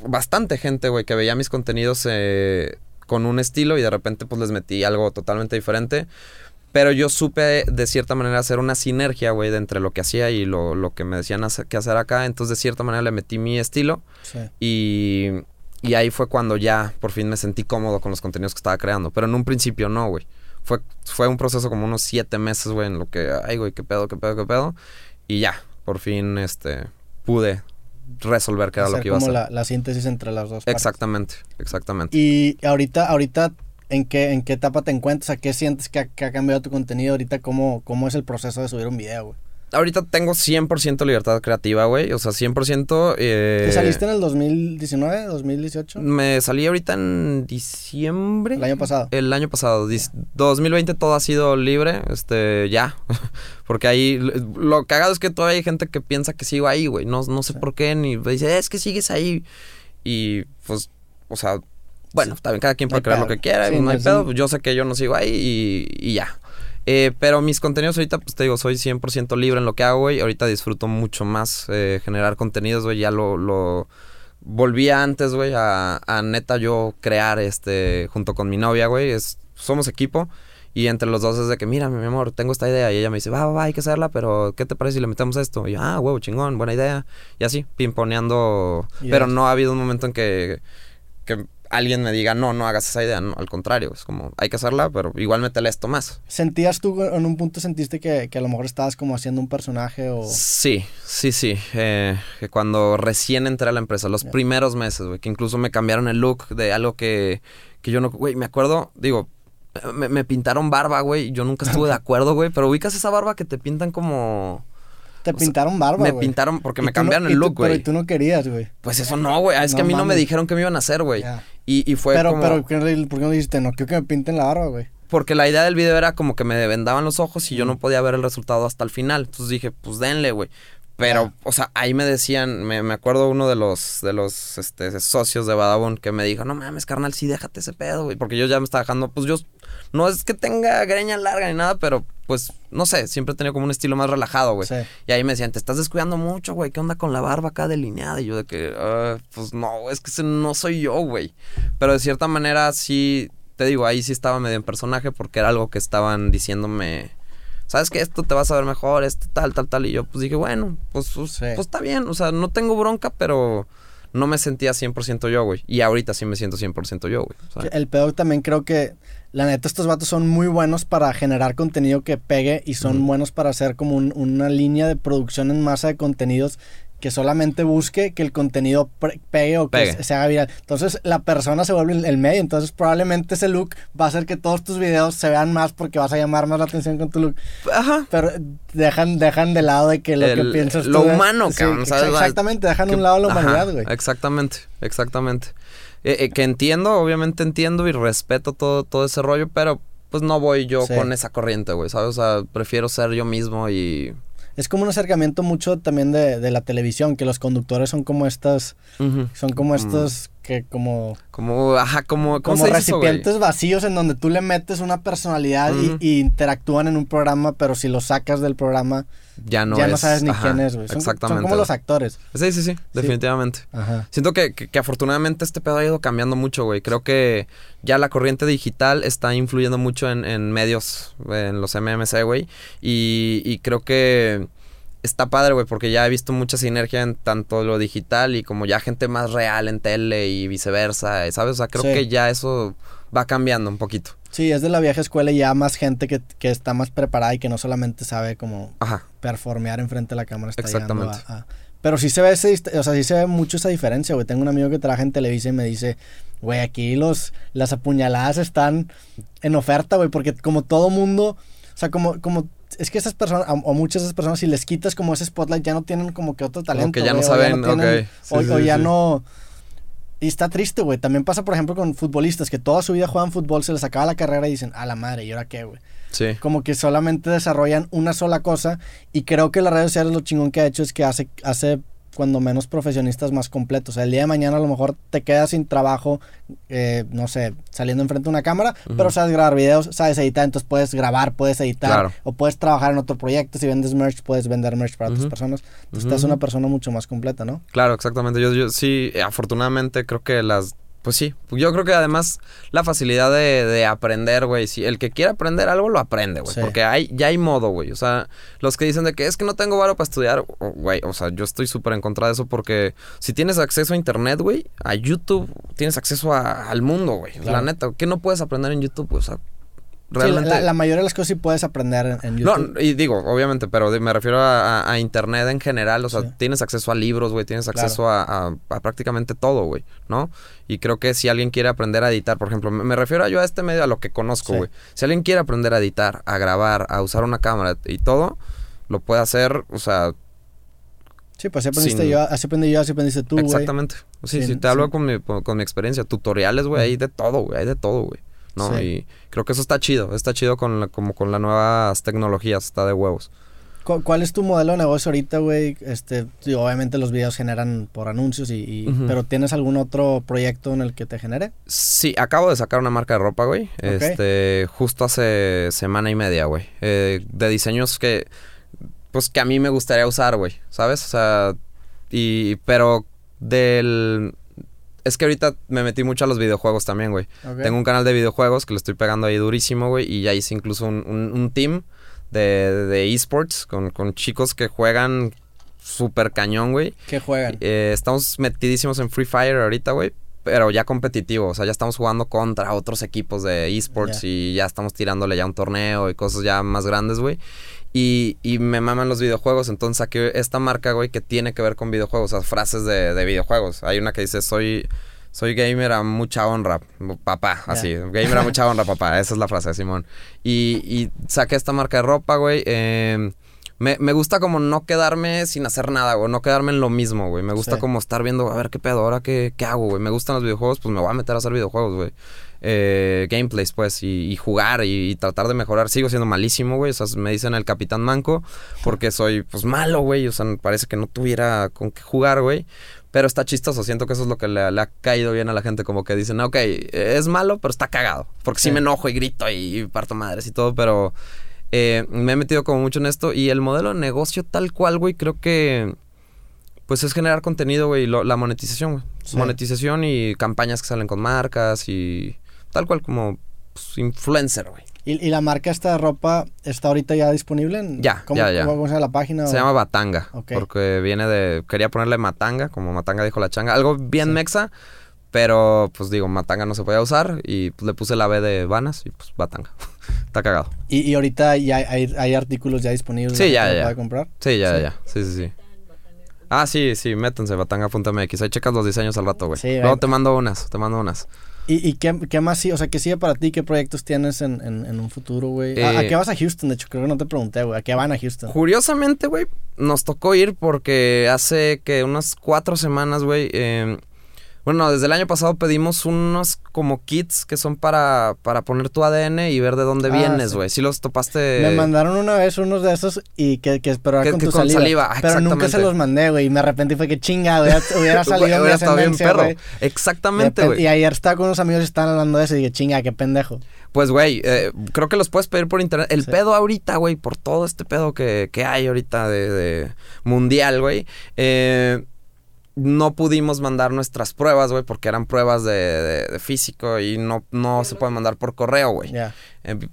bastante gente, güey, que veía mis contenidos eh, con un estilo y de repente pues les metí algo totalmente diferente. Pero yo supe de cierta manera hacer una sinergia, güey, de entre lo que hacía y lo, que me decían que hacer acá. Entonces de cierta manera le metí mi estilo. Y, y ahí fue cuando ya por fin me sentí cómodo con los contenidos que estaba creando. Pero en un principio no, güey. Fue, fue un proceso como unos siete meses, güey, en lo que, ay, güey, qué pedo, qué pedo, qué pedo. Y ya, por fin, este, pude resolver qué era lo que iba a hacer. La, la síntesis entre las dos. Exactamente, exactamente. Y ahorita, ahorita, ¿en qué, en qué etapa te encuentras? ¿A qué sientes que ha, que ha cambiado tu contenido ahorita? ¿Cómo, ¿Cómo es el proceso de subir un video, güey? Ahorita tengo 100% libertad creativa, güey. O sea, 100%. Eh, ¿Te saliste en el 2019, 2018? Me salí ahorita en diciembre. El año pasado. El año pasado. 2020 todo ha sido libre. Este, ya. Porque ahí. Lo cagado es que todavía hay gente que piensa que sigo ahí, güey. No, no sé por qué. Ni dice, es que sigues ahí. Y pues, o sea. Bueno, también cada quien puede creer lo que quiera. no hay pedo. Yo sé que yo no sigo ahí y, y ya. Eh, pero mis contenidos ahorita, pues te digo, soy 100% libre en lo que hago, güey. Ahorita disfruto mucho más eh, generar contenidos, güey. Ya lo, lo volví antes, güey, a, a, neta yo crear este junto con mi novia, güey. Es, somos equipo. Y entre los dos es de que, mira, mi amor, tengo esta idea. Y ella me dice, va, va, va, hay que hacerla, pero ¿qué te parece si le metemos esto? Y yo, ah, huevo, chingón, buena idea. Y así, pimponeando. Pero no ha habido un momento en que, que alguien me diga, no, no hagas esa idea, no, al contrario, es como, hay que hacerla, pero igual métele esto más. ¿Sentías tú, en un punto sentiste que, a lo mejor estabas como haciendo un personaje o...? Sí, sí, sí, eh, que cuando recién entré a la empresa, los primeros meses, güey, que incluso me cambiaron el look de algo que, que yo no, güey, me acuerdo, digo, me, me pintaron barba, güey, yo nunca estuve de acuerdo, güey, pero ubicas esa barba que te pintan como... Te pintaron barba, Me pintaron porque me cambiaron el look, güey. Pero tú no querías, güey. Pues eso no, güey. Es que a mí no me dijeron que me iban a hacer, güey. Y, fue pero, como... Pero, ¿por qué no dijiste, no quiero que me pinten la barba, güey? Porque la idea del video era como que me vendaban los ojos y yo no podía ver el resultado hasta el final. Entonces dije, pues denle, güey. Pero, o sea, ahí me decían, me, me, acuerdo uno de los, de los este, socios de Badabun que me dijo, no mames, carnal, sí, déjate ese pedo, güey. Porque yo ya me estaba dejando, pues yo, no es que tenga greña larga ni nada, pero pues, no sé, siempre he tenido como un estilo más relajado, güey. Y ahí me decían, te estás descuidando mucho, güey, ¿qué onda con la barba acá delineada? Y yo de que, ah, pues no, es que no soy yo, güey. Pero de cierta manera sí, te digo, ahí sí estaba medio en personaje porque era algo que estaban diciéndome, ¿sabes que Esto te vas a ver mejor, esto tal, tal, tal. Y yo pues dije, bueno, pues, pues, pues está bien, o sea, no tengo bronca, pero no me sentía 100% yo, güey. Y ahorita sí me siento 100% yo, güey. El peor también creo que la neta, estos vatos son muy buenos para generar contenido que pegue y son buenos para hacer como una línea de producción en masa de contenidos que solamente busque que el contenido pegue o que se haga viral. Entonces la persona se vuelve el medio. Entonces probablemente ese look va a hacer que todos tus videos se vean más porque vas a llamar más la atención con tu look. Ajá. Pero dejan, dejan de lado de que lo que piensas Lo humano, cabrón. Exactamente, dejan de un lado la humanidad, güey. Exactamente, exactamente. Eh, eh, que entiendo, obviamente entiendo y respeto todo, todo ese rollo, pero pues no voy yo con esa corriente, güey, ¿sabes? O sea, prefiero ser yo mismo y... Es como un acercamiento mucho también de, de la televisión, que los conductores son como estas, son como estos que como... Como, ajá, como... como recipientes vacíos en donde tú le metes una personalidad y, interactúan en un programa, pero si lo sacas del programa... Ya no, ya no sabes ni quién es, güey. Exactamente. Son como los actores. Sí, sí, sí, definitivamente. Ajá. Siento que, que, afortunadamente este pedo ha ido cambiando mucho, güey. Creo que ya la corriente digital está influyendo mucho en, en medios, en los MMC, güey. Y, y creo que está padre, güey, porque ya he visto mucha sinergia en tanto lo digital y como ya gente más real en tele y viceversa, ¿sabes? O sea, creo que ya eso va cambiando un poquito. Sí, es de la vieja escuela y ya más gente que, está más preparada y que no solamente sabe como performear enfrente de la cámara. Está Exactamente. pero sí se ve ese, o sea, sí se ve mucho esa diferencia, güey. Tengo un amigo que trabaja en Televisa y me dice, güey, aquí los, las apuñaladas están en oferta, güey, porque como todo mundo, o sea, como, como es que esas personas, o muchas de esas personas, si les quitas como ese spotlight, ya no tienen como que otro talento. que ya no saben, o, ya no, Y está triste, güey. También pasa, por ejemplo, con futbolistas que toda su vida juegan fútbol, se les acaba la carrera y dicen, a la madre, ¿y ahora qué, güey? Sí. Como que solamente desarrollan una sola cosa. Y creo que las redes sociales lo chingón que ha hecho es que hace, hace cuando menos profesionistas más completos. O sea, el día de mañana a lo mejor te quedas sin trabajo, eh, no sé, saliendo enfrente de una cámara, pero sabes grabar videos, sabes editar, entonces puedes grabar, puedes editar, o puedes trabajar en otro proyecto. Si vendes merch, puedes vender merch para otras personas. Entonces, estás una persona mucho más completa, ¿no? Claro, exactamente. Yo, yo sí, afortunadamente creo que las pues sí, yo creo que además la facilidad de, aprender, güey, si el que quiere aprender algo lo aprende, güey, porque hay, ya hay modo, güey, o sea, los que dicen de que es que no tengo varo para estudiar, güey, o sea, yo estoy súper en contra de eso porque si tienes acceso a internet, güey, a YouTube, tienes acceso al mundo, güey, la neta, ¿qué no puedes aprender en YouTube? O sea, Realmente... la, mayoría de las cosas sí puedes aprender en, YouTube. No, y digo, obviamente, pero me refiero a, Internet en general. O sea, tienes acceso a libros, güey, tienes acceso a, prácticamente todo, güey, ¿no? Y creo que si alguien quiere aprender a editar, por ejemplo, me, refiero a yo a este medio, a lo que conozco, güey. Si alguien quiere aprender a editar, a grabar, a usar una cámara y todo, lo puede hacer, o sea... Sí, pues así aprendiste yo, así aprendí yo, así aprendiste tú, güey. Exactamente. Sí, sí, te hablo con mi, con mi experiencia. Tutoriales, güey, hay de todo, güey, hay de todo, güey. ¿No? Y creo que eso está chido, está chido con la, como con las nuevas tecnologías, está de huevos. ¿Cuál es tu modelo de negocio ahorita, güey? Este, obviamente los videos generan por anuncios y, pero ¿tienes algún otro proyecto en el que te genere? Sí, acabo de sacar una marca de ropa, güey. Este, justo hace semana y media, güey. Eh, de diseños que pues que a mí me gustaría usar, güey, ¿sabes? O sea, y pero del es que ahorita me metí mucho a los videojuegos también, güey. Tengo un canal de videojuegos que le estoy pegando ahí durísimo, güey. Y ya hice incluso un, team de, esports con, chicos que juegan súper cañón, güey. ¿Qué juegan? Eh, estamos metidísimos en Free Fire ahorita, güey. Pero ya competitivo, o sea, ya estamos jugando contra otros equipos de esports y ya estamos tirándole ya un torneo y cosas ya más grandes, güey. Y, y, me maman los videojuegos, entonces saqué esta marca, güey, que tiene que ver con videojuegos, o sea, frases de, de videojuegos. Hay una que dice, soy, soy gamer a mucha honra, papá, así, gamer a mucha honra, papá, esa es la frase de Simón. Y, y saqué esta marca de ropa, güey, eh, me, me, gusta como no quedarme sin hacer nada, güey. No quedarme en lo mismo, güey. Me gusta como estar viendo, a ver qué pedo, ahora qué, qué hago, güey. Me gustan los videojuegos, pues me voy a meter a hacer videojuegos, güey. Eh, gameplays, pues, y, jugar y, tratar de mejorar. Sigo siendo malísimo, güey. O sea, me dicen el Capitán Manco porque soy, pues, malo, güey. O sea, parece que no tuviera con qué jugar, güey. Pero está chistoso. Siento que eso es lo que le, ha caído bien a la gente. Como que dicen, ok, es malo, pero está cagado. Porque sí, me enojo y grito y parto madres y todo, pero eh, me he metido como mucho en esto y el modelo de negocio tal cual, güey, creo que pues es generar contenido, güey, la monetización, güey. Monetización y campañas que salen con marcas y tal cual como pues, influencer, güey. ¿Y, la marca esta de ropa está ahorita ya disponible? En, ya, ¿cómo, ya, ya. ¿Cómo se llama la página? Se llama Batanga. Porque viene de... Quería ponerle Matanga, como Matanga dijo la changa. Algo bien mexa, pero pues digo, Matanga no se podía usar y pues, le puse la B de Vanas y pues Batanga. Está cagado. ¿Y, ahorita ya hay, artículos ya disponibles sí, ya, ya. comprar? Sí, ya, ya. Sí, sí, sí. Ah, sí, sí, métanse, batanga.mx. Ahí checas los diseños al rato, güey. Sí, Luego te mando unas, te mando unas. ¿Y, y qué, qué, más sí? O sea, ¿qué sigue para ti? ¿Qué proyectos tienes en, en, un futuro, güey? ¿A, eh, qué vas a Houston? De hecho, creo que no te pregunté, güey. ¿A qué van a Houston? Curiosamente, güey, nos tocó ir porque hace que unas cuatro semanas, güey, eh, bueno, desde el año pasado pedimos unos como kits que son para, para poner tu ADN y ver de dónde ah, vienes, güey. Si los topaste. Me mandaron una vez unos de esos y que, que pero con tu saliva. Ah, pero nunca se los mandé, güey. Y me arrepentí fue que chinga, güey. Hubiera salido hubiera estado bien perro. Exactamente, güey. Y ayer estaba con unos amigos y estaban hablando de eso y dije, chinga, qué pendejo. Pues, güey, eh, creo que los puedes pedir por internet. El pedo ahorita, güey, por todo este pedo que, que hay ahorita de, de mundial, güey. Eh no pudimos mandar nuestras pruebas, güey, porque eran pruebas de, físico y no, no se pueden mandar por correo, güey. Ya.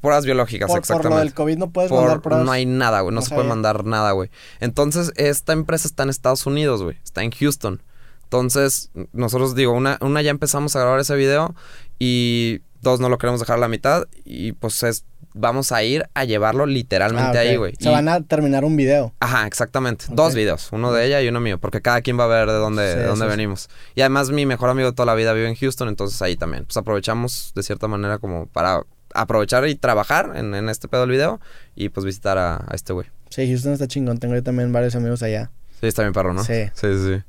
pruebas biológicas, exactamente. Por lo del COVID no puedes mandar pruebas. No hay nada, güey, no, se puede mandar nada, güey. Entonces, esta empresa está en Estados Unidos, güey, está en Houston. Entonces, nosotros, digo, una, una ya empezamos a grabar ese video y dos no lo queremos dejar a la mitad y pues es vamos a ir a llevarlo literalmente ah, ahí, güey. Se van a terminar un video. Ajá, exactamente. Dos videos, uno de ella y uno mío, porque cada quien va a ver de dónde, dónde venimos. Y además mi mejor amigo de toda la vida vive en Houston, entonces ahí también. Pues aprovechamos de cierta manera como para aprovechar y trabajar en, este pedo del video y pues visitar a, a este güey. Sí, Houston está chingón. Tengo yo también varios amigos allá. Sí, está bien perro, ¿no? Sí. Sí, sí.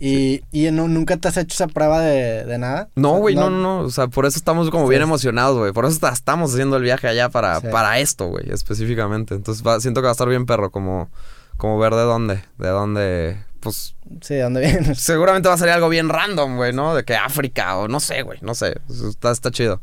¿Y, y no, nunca te has hecho esa prueba de, de nada? No, güey, no. no, no, O sea, por eso estamos como bien emocionados, güey. Por eso estamos haciendo el viaje allá para, para esto, güey, específicamente. Entonces siento que va a estar bien perro, como, como ver de dónde, de dónde, pues... Sí, de dónde vienes. Seguramente va a salir algo bien random, güey, ¿no? De que África o no sé, güey, no sé. Está, está chido.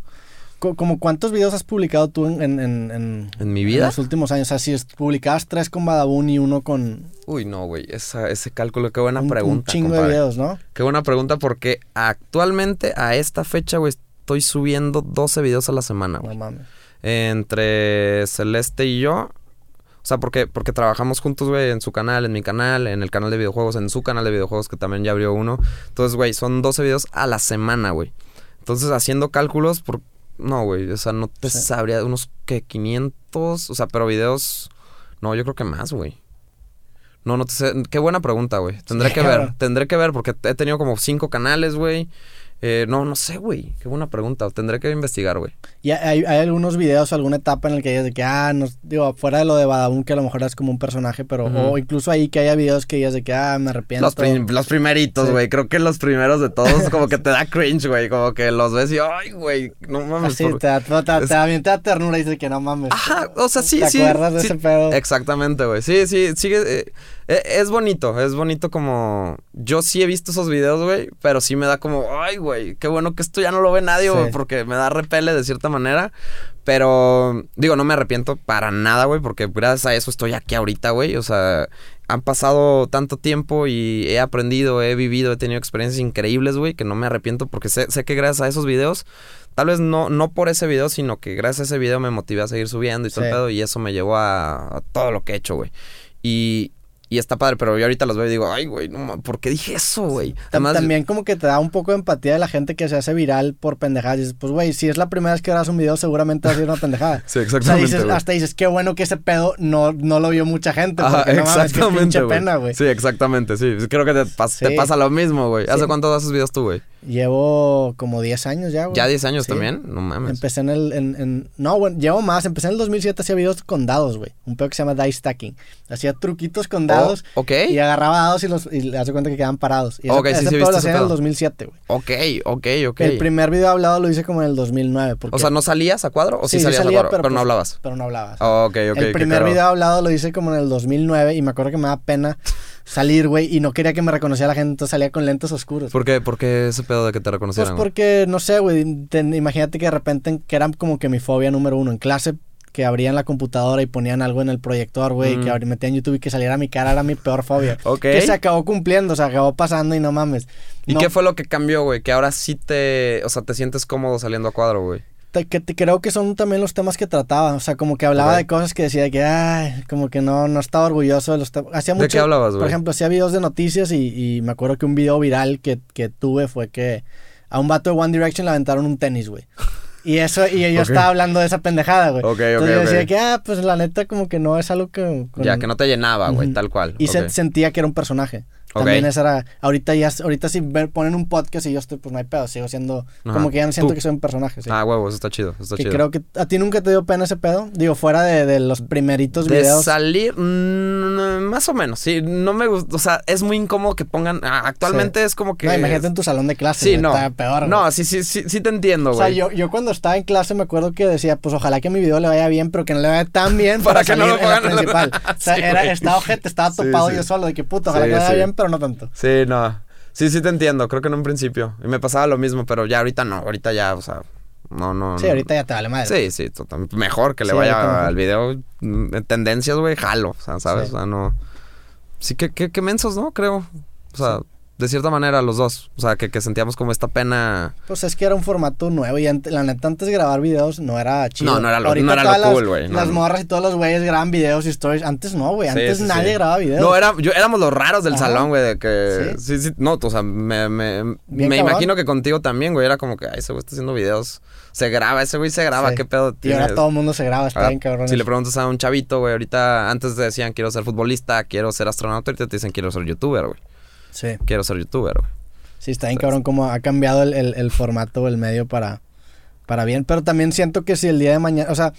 ¿Como cuántos videos has publicado tú en, en, en, en mi vida? En los últimos años. O sea, si publicabas tres con Badabun y uno con. Uy, no, güey. Ese cálculo, qué buena pregunta. Un chingo de videos, ¿no? Qué buena pregunta porque actualmente a esta fecha, güey, estoy subiendo 12 videos a la semana, güey. No mames. Entre Celeste y yo. O sea, porque, porque trabajamos juntos, güey, en su canal, en mi canal, en el canal de videojuegos, en su canal de videojuegos, que también ya abrió uno. Entonces, güey, son 12 videos a la semana, güey. Entonces, haciendo cálculos, por, no, güey, o sea, no te sabría unos que 500, o sea, pero videos no, yo creo que más, güey. No, no te sé, qué buena pregunta, güey. Tendré que ver, tendré que ver porque he tenido como cinco canales, güey. Eh, no, no sé, güey. Qué buena pregunta. Tendré que investigar, güey. ¿Y hay, hay, algunos videos, alguna etapa en el que hayas de que, ah, no, digo, fuera de lo de Badabun, que a lo mejor es como un personaje, pero, o incluso ahí que haya videos que hayas de que, ah, me arrepiento. Los, primeritos, güey. Creo que los primeros de todos, como que te da cringe, güey. Como que los ves y, ay, güey, no mames. Sí, te, da, te, te, da, ternura y dices que no mames. Ajá, o sea, sí, sí. ¿Te acuerdas de ese pedo? Exactamente, güey. Sí, sí, sigue. Eh, es bonito, es bonito como. Yo sí he visto esos videos, güey, pero sí me da como, ay, güey, qué bueno que esto ya no lo ve nadie, güey, porque me da repele de cierta manera. Pero, digo, no me arrepiento para nada, güey, porque gracias a eso estoy aquí ahorita, güey. O sea, han pasado tanto tiempo y he aprendido, he vivido, he tenido experiencias increíbles, güey, que no me arrepiento porque sé, sé que gracias a esos videos Tal vez no, no por ese video, sino que gracias a ese video me motivé a seguir subiendo y todo el pedo. Y eso me llevó a, a todo lo que he hecho, güey. Y, y está padre, pero yo ahorita los veo y digo, ay, güey, no, ¿por qué dije eso, güey? También como que te da un poco de empatía de la gente que se hace viral por pendejadas. dices, pues, güey, si es la primera vez que grabas un video, seguramente va a ser una pendejada. sí, exactamente. O sea, hasta dices, qué bueno que ese pedo no, no lo vio mucha gente. Porque no mames, qué pinche pena, güey. Sí, exactamente, sí. Creo que te, te pasa lo mismo, güey. ¿Hace cuánto haces videos tú, güey? Llevo como 10 años ya, güey. ¿Ya 10 años también? No mames. Empecé en el... En, no, bueno, llevo más. Empecé en el 2007, hacía videos con dados, güey. Un pedo que se llama die stacking. Hacía truquitos con dados. Oh, ok. Y agarraba dados y los... Y le hace cuenta que quedaban parados. Y ese, ese lo hacía en el 2007, güey. Ok, ok, ok. El primer video hablado lo hice como en el 2009. Porque... O sea, ¿no salías a cuadro? ¿O sí, salías salía, a cuadro? Pero, no pues, hablabas. Pero no hablabas. Oh, ok, ok. El primer video hablado lo hice como en el 2009 y me acuerdo que me da pena salir, güey, y no quería que me reconociera la gente, entonces salía con lentes oscuros. ¿Por qué? ¿Por qué ese pedo de que te reconocieran? Pues porque, no sé, güey, imagínate que de repente, que era como que mi fobia número uno en clase, que abrían la computadora y ponían algo en el proyector, güey, que mm. metían YouTube y que saliera mi cara era mi peor fobia. ok. Que se acabó cumpliendo, se acabó pasando y no mames. ¿Y qué fue lo que cambió, güey? Que ahora sí te, o sea, te sientes cómodo saliendo a cuadro, güey que te, creo que son también los temas que trataba. O sea, como que hablaba de cosas que decía que, ay, como que no, no estaba orgulloso de los temas. Hacía mucho, ¿De qué hablabas, güey? Por ejemplo, hacía videos de noticias y, me acuerdo que un video viral que, tuve fue que a un vato de One Direction le aventaron un tenis, güey. Y eso, y yo estaba hablando de esa pendejada, güey. Ok, Entonces yo decía que, ah, pues la neta como que no es algo que... Ya, que no te llenaba, güey, tal cual. Y se, sentía que era un personaje. También esa era. Ahorita ya, ahorita si ponen un podcast y yo estoy, pues no hay pedo, sigo siendo. Como que ya no siento que soy un personaje. Ah, huevo, eso está chido. está que creo que a ti nunca te dio pena ese pedo. Digo, fuera de, de los primeritos de videos. salir, mm, más o menos. Sí, no me gusta. O sea, es muy incómodo que pongan. Ah, actualmente es como que. No, imagínate en tu salón de clase. Sí, no. Está peor. No, sí, sí, sí, sí te entiendo, güey. O sea, yo, yo cuando estaba en clase me acuerdo que decía, pues ojalá que mi video le vaya bien, pero que no le vaya tan bien para, que no lo pongan en la principal. o sea, era, estaba ojete, estaba topado yo solo de que puto, ojalá que le vaya bien, pero no tanto. Sí, no. Sí, sí te entiendo. Creo que en un principio. Y me pasaba lo mismo, pero ya ahorita no. Ahorita ya, o sea, no, no. Sí, ahorita ya te vale madre. Sí, sí, totalmente. Mejor que le vaya al video. Mm, en tendencias, güey, jalo. O sea, ¿sabes? O sea, no. Sí, que, que, mensos, ¿no? Creo. O sea, de cierta manera los dos. O sea, que, que, sentíamos como esta pena. Pues es que era un formato nuevo y la neta antes de grabar videos no era chido. No, no era lo, no era lo cool, güey. Las, morras y todos los güeyes graban videos y stories. Antes no, güey. Antes nadie grababa videos. No, era, yo, éramos los raros del salón, güey, de que... Sí, sí, no, o sea, me, me, me imagino que contigo también, güey. Era como que, ay, ese güey está haciendo videos. Se graba, ese güey se graba, qué pedo tienes. Y ahora todo el mundo se graba, está bien cabrón. Si le preguntas a un chavito, güey, ahorita antes te decían quiero ser futbolista, quiero ser astronauta, ahorita te dicen quiero ser youtuber, güey. Sí. Quiero ser youtuber, güey. Sí, está bien cabrón cómo ha cambiado el, el, el formato, el medio para, para bien. Pero también siento que si el día de mañana, o sea,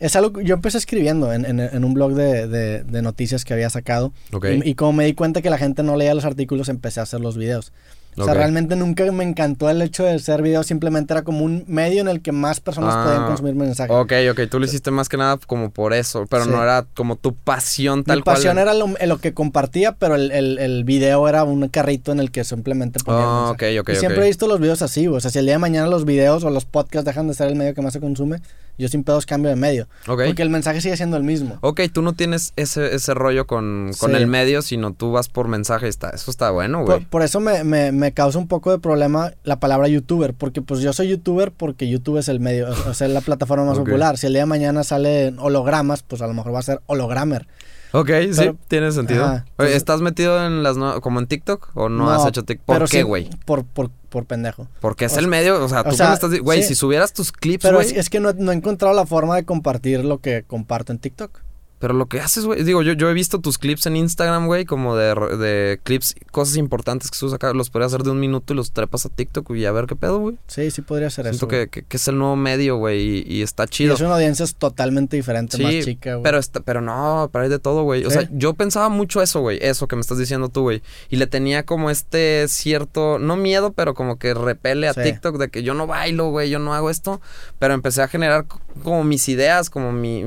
Es algo yo empecé escribiendo en, en, un blog de, de, noticias que había sacado. Y, y, como me di cuenta que la gente no leía los artículos, empecé a hacer los videos. O sea, realmente nunca me encantó el hecho de ser video, simplemente era como un medio en el que más personas ah, podían consumir mensajes. Ok, ok, tú lo hiciste más que nada como por eso, pero no era como tu pasión tal cual. Mi pasión era lo, que compartía, pero el, el, video era un carrito en el que simplemente ponía. Oh, ok, ok. Y siempre he visto los videos así, o sea, si el día de mañana los videos o los podcasts dejan de ser el medio que más se consume, yo sin pedos cambio de medio. Porque el mensaje sigue siendo el mismo. Ok, tú no tienes ese, ese rollo con, con el medio, sino tú vas por mensaje. Está, eso está bueno, güey. Por, eso me, me, me, causa un poco de problema la palabra youtuber. Porque pues yo soy youtuber porque YouTube es el medio, o sea, es la plataforma más popular. Si el día de mañana salen hologramas, pues a lo mejor va a ser hologramer. Ok, sí, tiene sentido. ¿Estás metido en las como en TikTok o no, has hecho TikTok? ¿Por qué, güey? por, por, por pendejo. Porque es el medio, o sea, tú me estás güey, si subieras tus clips, Pero es, que no, no, he encontrado la forma de compartir lo que comparto en TikTok. Pero lo que haces, güey, digo, yo, yo he visto tus clips en Instagram, güey, como de, de clips, cosas importantes que subes acá, los podrías hacer de un minuto y los trepas a TikTok y a ver qué pedo, güey. Sí, sí podría ser eso. Siento que, que, es el nuevo medio, güey, y, está chido. Y es una audiencia totalmente diferente, más chica, güey. Pero, pero no, para ir de todo, güey. O sea, yo pensaba mucho eso, güey, eso que me estás diciendo tú, güey. Y le tenía como este cierto, no miedo, pero como que repele a TikTok de que yo no bailo, güey, yo no hago esto. Pero empecé a generar como mis ideas, como mi,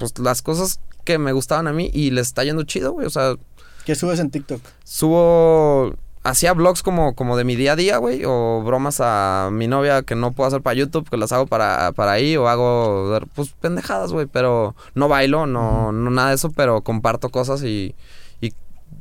pues las cosas que me gustaban a mí y les está yendo chido, güey. O sea. ¿Qué subes en TikTok? Subo. Hacía vlogs como, como de mi día a día, güey. O bromas a mi novia que no puedo hacer para YouTube, que las hago para, para ahí. O hago, pues, pendejadas, güey. Pero no bailo, no, no nada de eso, pero comparto cosas y.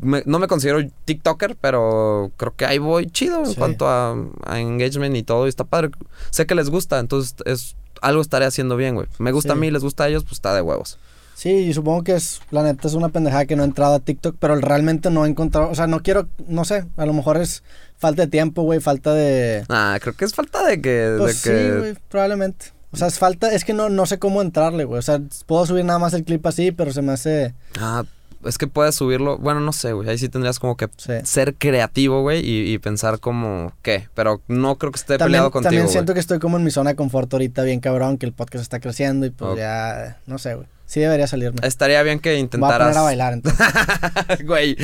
y no me considero TikToker, pero creo que ahí voy chido en cuanto a, a, engagement y todo. Y está padre. Sé que les gusta, entonces es algo estaré haciendo bien, güey. Me gusta a mí, les gusta a ellos, pues está de huevos. Sí, y supongo que es, la neta es una pendejada que no he entrado a TikTok, pero realmente no he encontrado, o sea, no quiero, no sé, a lo mejor es falta de tiempo, güey, falta de... Ah, creo que es falta de que... Pues sí, güey, probablemente. O sea, es falta, es que no, no sé cómo entrarle, güey. O sea, puedo subir nada más el clip así, pero se me hace... Ah, es que puedes subirlo. Bueno, no sé, güey. Ahí sí tendrías como que ser creativo, güey, y, pensar como qué. Pero no creo que esté peleado contigo. También siento que estoy como en mi zona de confort ahorita, bien cabrón, que el podcast está creciendo y pues ya, no sé, güey. Sí debería salirme. Estaría bien que intentaras. Voy a poner a bailar entonces. güey.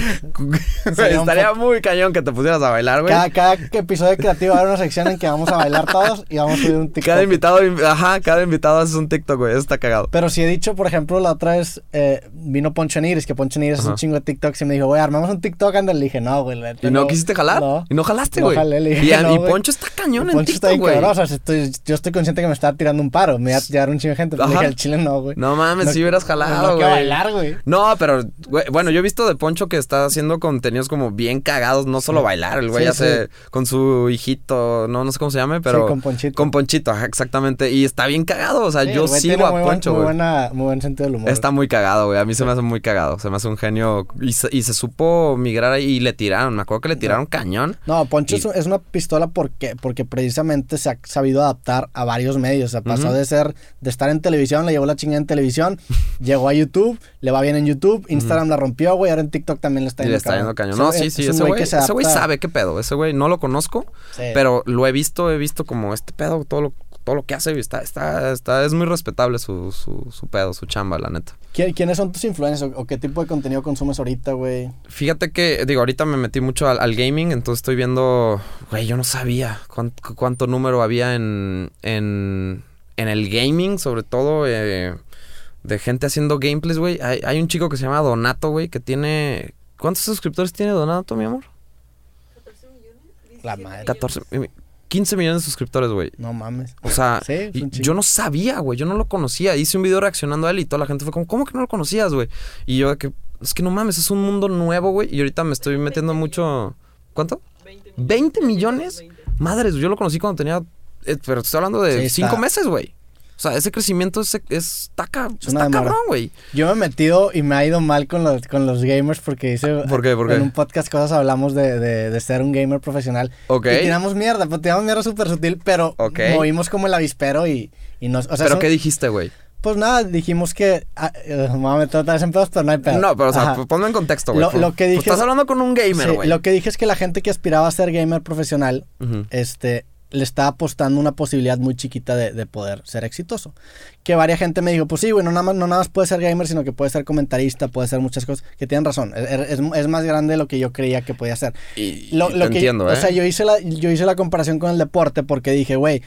estaría muy cañón que te pusieras a bailar, güey. Cada, cada episodio creativo va a haber una sección en que vamos a bailar todos y vamos a subir un TikTok. Cada invitado, ajá, cada invitado hace un TikTok, güey. Eso está cagado. Pero si he dicho, por ejemplo, la otra vez eh, vino Poncho Nires, que Poncho es un chingo de TikTok y me dijo, güey, armamos un TikTok, anda. Le dije, no, güey. ¿Y no, quisiste jalar? No. ¿Y no jalaste, güey? No jalé, le dije, y, y Poncho está cañón en TikTok, güey. O sea, estoy, yo estoy consciente que me está tirando un paro. Me iba a llegar un chingo de gente. Pero le dije, al chile no, güey. No mames, si hubieras jalado, no bailar, güey. No, pero, güey, bueno, yo he visto de Poncho que está haciendo contenidos como bien cagados, no solo bailar, el güey hace con su hijito, no, no sé cómo se llame, pero. con Ponchito. Con Ponchito, exactamente. Y está bien cagado, o sea, yo sigo a Poncho, güey. Muy, muy buen sentido del humor. Está muy cagado, güey. A mí se me hace muy cagado. Se me hace un genio. Y se, y se supo migrar ahí y le tiraron. Me acuerdo que le tiraron cañón. No, Poncho es una pistola porque, porque precisamente se ha sabido adaptar a varios medios. O sea, pasó de ser, de estar en televisión, le llevó la chingada en televisión, llegó a YouTube, le va bien en YouTube, Instagram la rompió, güey, ahora en TikTok también le está yendo, le está yendo cañón. No, sí, sí, ese güey, ese güey sabe qué pedo, ese güey no lo conozco, pero lo he visto, he visto como este pedo, todo lo, todo lo que hace, está, está, está, es muy respetable su, su, su pedo, su chamba, la neta. ¿Quiénes son tus influencers o, qué tipo de contenido consumes ahorita, güey? Fíjate que, digo, ahorita me metí mucho al, gaming, entonces estoy viendo, güey, yo no sabía cuánto, cuánto número había en, en, en el gaming, sobre todo... Eh, de gente haciendo gameplays, güey. Hay, un chico que se llama Donato, güey, que tiene... ¿Cuántos suscriptores tiene Donato, mi amor? 14 millones. La madre. 14... 15 millones de suscriptores, güey. No mames. O sea, yo no sabía, güey. Yo no lo conocía. Hice un video reaccionando a él y toda la gente fue como, ¿cómo que no lo conocías, güey? Y yo, que, es que no mames, es un mundo nuevo, güey. Y ahorita me estoy metiendo mucho. ¿Cuánto? 20 millones. Madres, yo lo conocí cuando tenía. Eh, pero estoy hablando de 5 meses, güey. O sea, ese crecimiento es, es está, cabrón, güey. Yo me he metido y me ha ido mal con los, con los gamers porque hice... ¿Por qué? ¿Por qué? En un podcast cosas hablamos de, de, ser un gamer profesional. Ok. Y tiramos mierda, pues tiramos mierda súper sutil, pero movimos como el avispero y, y nos... O sea, ¿Pero qué dijiste, güey? Pues nada, dijimos que. Ah, uh, me voy a meter otra vez en pedos, pero no hay pedo. No, pero o sea, ponme en contexto, güey. Lo, que dije. estás hablando con un gamer, güey. lo que dije es que la gente que aspiraba a ser gamer profesional, este, le está apostando una posibilidad muy chiquita de, poder ser exitoso. Que varia gente me dijo, pues sí, bueno, nada más, no nada más puede ser gamer, sino que puede ser comentarista, puede ser muchas cosas, que tienen razón, es, más grande de lo que yo creía que podía ser. Y, lo, que, entiendo, ¿eh? O sea, yo hice, la, yo hice la comparación con el deporte porque dije, güey,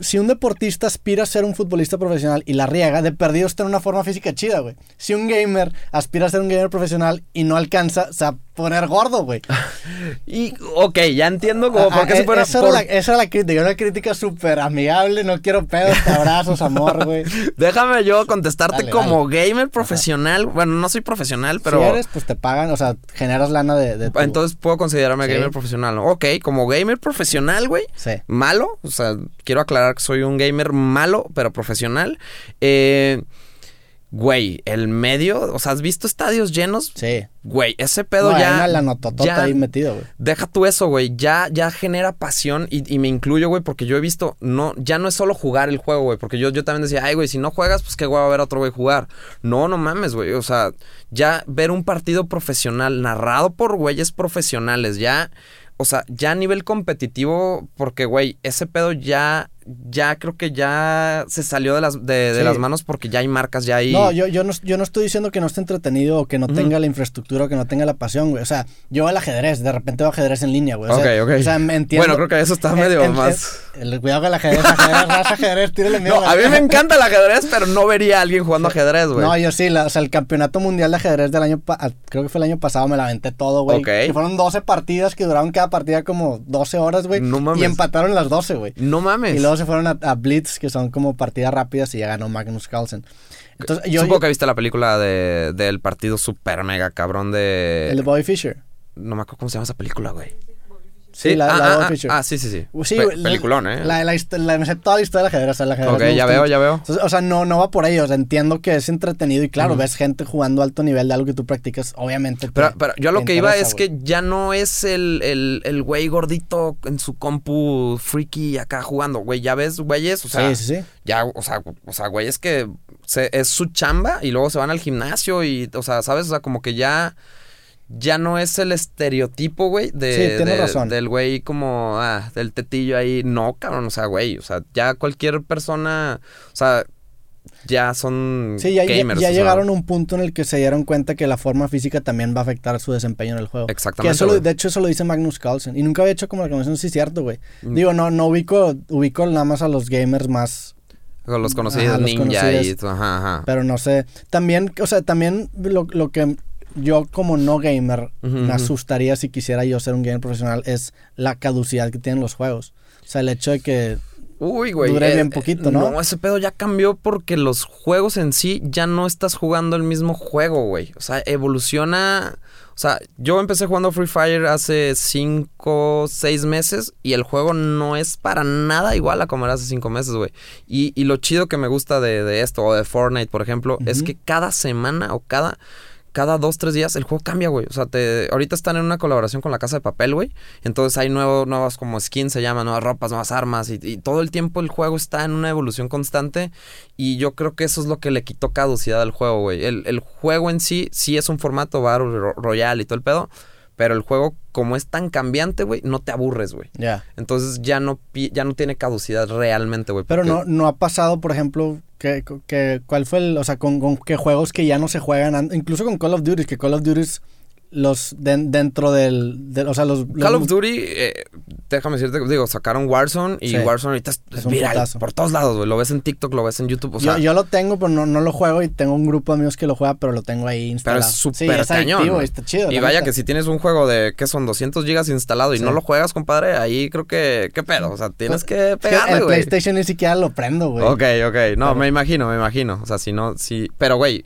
si un deportista aspira a ser un futbolista profesional y la riega, de perdido está en una forma física chida, güey. Si un gamer aspira a ser un gamer profesional y no alcanza, se va a poner gordo, güey. y, ok, ya entiendo cómo, por qué se pone... Esa, la, esa era la crítica, una crítica súper amigable, no quiero pedos, abrazos, amor, güey. Déjame yo contestarte como gamer profesional. Bueno, no soy profesional, pero... Si eres, pues te pagan, o sea, generas lana de... Entonces puedo considerarme gamer profesional. Ok, como gamer profesional, güey. Sí. Malo, o sea, quiero aclarar que soy un gamer malo, pero profesional. Eh, güey, el medio, o sea, ¿has visto estadios llenos? Sí. Güey, ese pedo ya. la nototota ahí metido, güey. Deja tú eso, güey. Ya, ya genera pasión y, me incluyo, güey, porque yo he visto, no, ya no es solo jugar el juego, güey. Porque yo, yo también decía, ay, güey, si no juegas, pues qué güey va a ver a otro güey jugar. No, no mames, güey. O sea, ya ver un partido profesional narrado por güeyes profesionales, ya o sea, ya a nivel competitivo, porque, güey, ese pedo ya ya creo que ya se salió de las, de, las manos porque ya hay marcas, ya hay... No yo, yo no, yo no estoy diciendo que no esté entretenido o que no tenga la infraestructura o que no tenga la pasión, güey. O sea, yo al ajedrez, de repente veo ajedrez en línea, güey. O sea, ok, ok. O sea, me entiendo... Bueno, creo que eso está medio más... El, cuidado con el ajedrez, ajedrez, raza, ajedrez, tírale miedo. No, a mí me encanta el ajedrez, pero no vería a alguien jugando ajedrez, güey. No, yo sí, o sea, el campeonato mundial de ajedrez del año... creo que fue el año pasado, me la aventé todo, güey. Ok. Y fueron 12 partidas que duraron cada partida como 12 horas, güey. No mames. Y empataron las 12, güey. No mames. Y luego se fueron a, a que son como partidas rápidas y ya ganó Magnus Carlsen. Entonces, yo, Supongo que viste la película de, del partido super mega cabrón de... El de Bobby Fischer. No me acuerdo cómo se llama esa película, güey. Sí, la, ah, la ah, ah, ah, sí, sí, sí. sí peliculón, ¿eh? La, la, la, toda la historia del ajedrez. El ajedrez ok, ya veo, ya veo. o sea, no, no va por ahí. O sea, entiendo que es entretenido y claro, ves gente jugando alto nivel de algo que tú practicas, obviamente. pero, pero yo lo que iba es que ya no es el, el, el güey gordito en su compu freaky acá jugando, güey. Ya ves, güeyes, o sea. Sí, sí, sí. Ya, o sea, o sea, güey, es que es su chamba y luego se van al gimnasio y, o sea, ¿sabes? O sea, como que ya ya no es el estereotipo, güey, de, del güey como, ah, del tetillo ahí. No, cabrón, o sea, güey, o sea, ya cualquier persona, o sea, ya son sí, ya, gamers. Ya, llegaron a un punto en el que se dieron cuenta que la forma física también va a afectar su desempeño en el juego. Exactamente. de hecho, eso lo dice Magnus Carlsen. Y nunca había hecho como la conversación, sí, cierto, güey. Mm. Digo, no, no ubico, ubico nada más a los gamers más con los conocidos, ninja y ajá, ajá. Pero no sé. También, o sea, también lo, lo que yo como no gamer me asustaría si quisiera yo ser un gamer profesional es la caducidad que tienen los juegos. O sea, el hecho de que Uy, güey. Dure bien eh, poquito, ¿no? No, ese pedo ya cambió porque los juegos en sí ya no estás jugando el mismo juego, güey. O sea, evoluciona. O sea, yo empecé jugando Free Fire hace 5, 6 meses y el juego no es para nada igual a como era hace 5 meses, güey. Y, y, lo chido que me gusta de, esto, o de Fortnite, por ejemplo, es que cada semana o cada cada dos, tres días el juego cambia, güey. O sea, te, ahorita están en una colaboración con la Casa de Papel, güey. Entonces hay nuevo, nuevas como skins, se llaman, nuevas ropas, nuevas armas. Y, todo el tiempo el juego está en una evolución constante. Y yo creo que eso es lo que le quitó caducidad al juego, güey. El, el juego en sí, sí es un formato Battle Royale y todo el pedo. Pero el juego, como es tan cambiante, güey, no te aburres, güey. Ya. Entonces ya no, ya no tiene caducidad realmente, güey. Pero no, no ha pasado, por ejemplo, que, que, ¿cuál fue el, o sea, con, con qué juegos que ya no se juegan, incluso con Call of Duty, que Call of Duty los dentro del, o sea, los... Call of Duty, eh, déjame decirte, digo, sacaron Warzone y Warzone ahorita es, viral por todos lados, güey. Lo ves en TikTok, lo ves en YouTube, o sea... Yo, lo tengo, pero no, no lo juego y tengo un grupo de amigos que lo juega, pero lo tengo ahí instalado. Pero es súper cañón. está chido. Y vaya que si tienes un juego de, ¿qué son? 200 gigas instalado y no lo juegas, compadre, ahí creo que, ¿qué pedo? O sea, tienes que pegarle, güey. El PlayStation ni siquiera lo prendo, güey. Ok, ok. No, me imagino, me imagino. O sea, si no, si... Pero, güey,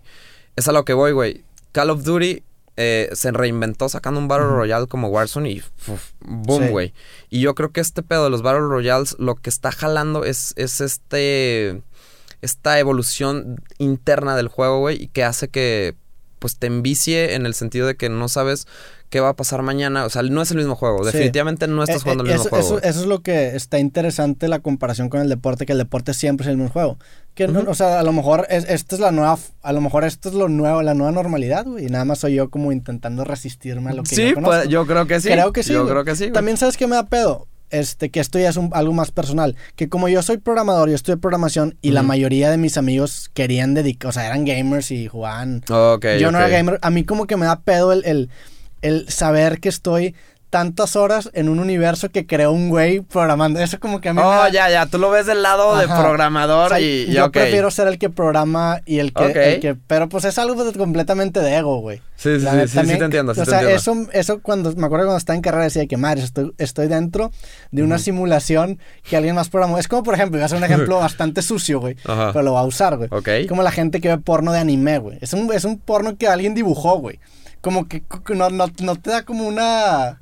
es a lo que voy, güey. Call of Duty eh, se reinventó sacando un Battle Royale como Warzone y boom, güey. Y yo creo que este pedo de los Battle Royales lo que está jalando es, es este esta evolución interna del juego, güey, y que hace que pues te envicie en el sentido de que no sabes qué va a pasar mañana. O sea, no es el mismo juego. Definitivamente no estás eh, jugando el eh, mismo juego. Eso, es lo que está interesante la comparación con el deporte, que el deporte siempre es el mismo juego. Que o sea, a lo mejor es, esta es la nueva, a lo mejor esto es lo nuevo, la nueva normalidad, güey. Y nada más soy yo como intentando resistirme a lo que sí, yo pues yo creo que sí. Creo que sí. Yo creo que sí. También sabes que me da pedo. este, que esto ya es algo más personal, que como yo soy programador, yo estudio programación y la mayoría de mis amigos querían dedicar, o sea, eran gamers y jugaban. yo no era gamer, a mí como que me da pedo el, el, el saber que estoy tantas horas en un universo que creó un güey programando. Eso como que a mí Oh, ya, ya. Tú lo ves del lado de programador y, Yo prefiero ser el que programa y el que, Pero pues es algo completamente de ego, güey. Sí, sí, sí, sí, te entiendo. o sea, Eso, eso cuando... Me acuerdo cuando estaba en carrera decía que, madre, estoy, estoy dentro de una simulación que alguien más programó. Es como, por ejemplo, voy a hacer un ejemplo bastante sucio, güey. Pero lo va a usar, güey. Ok. Como la gente que ve porno de anime, güey. Es un, es un porno que alguien dibujó, güey como que no, no, no te da como una...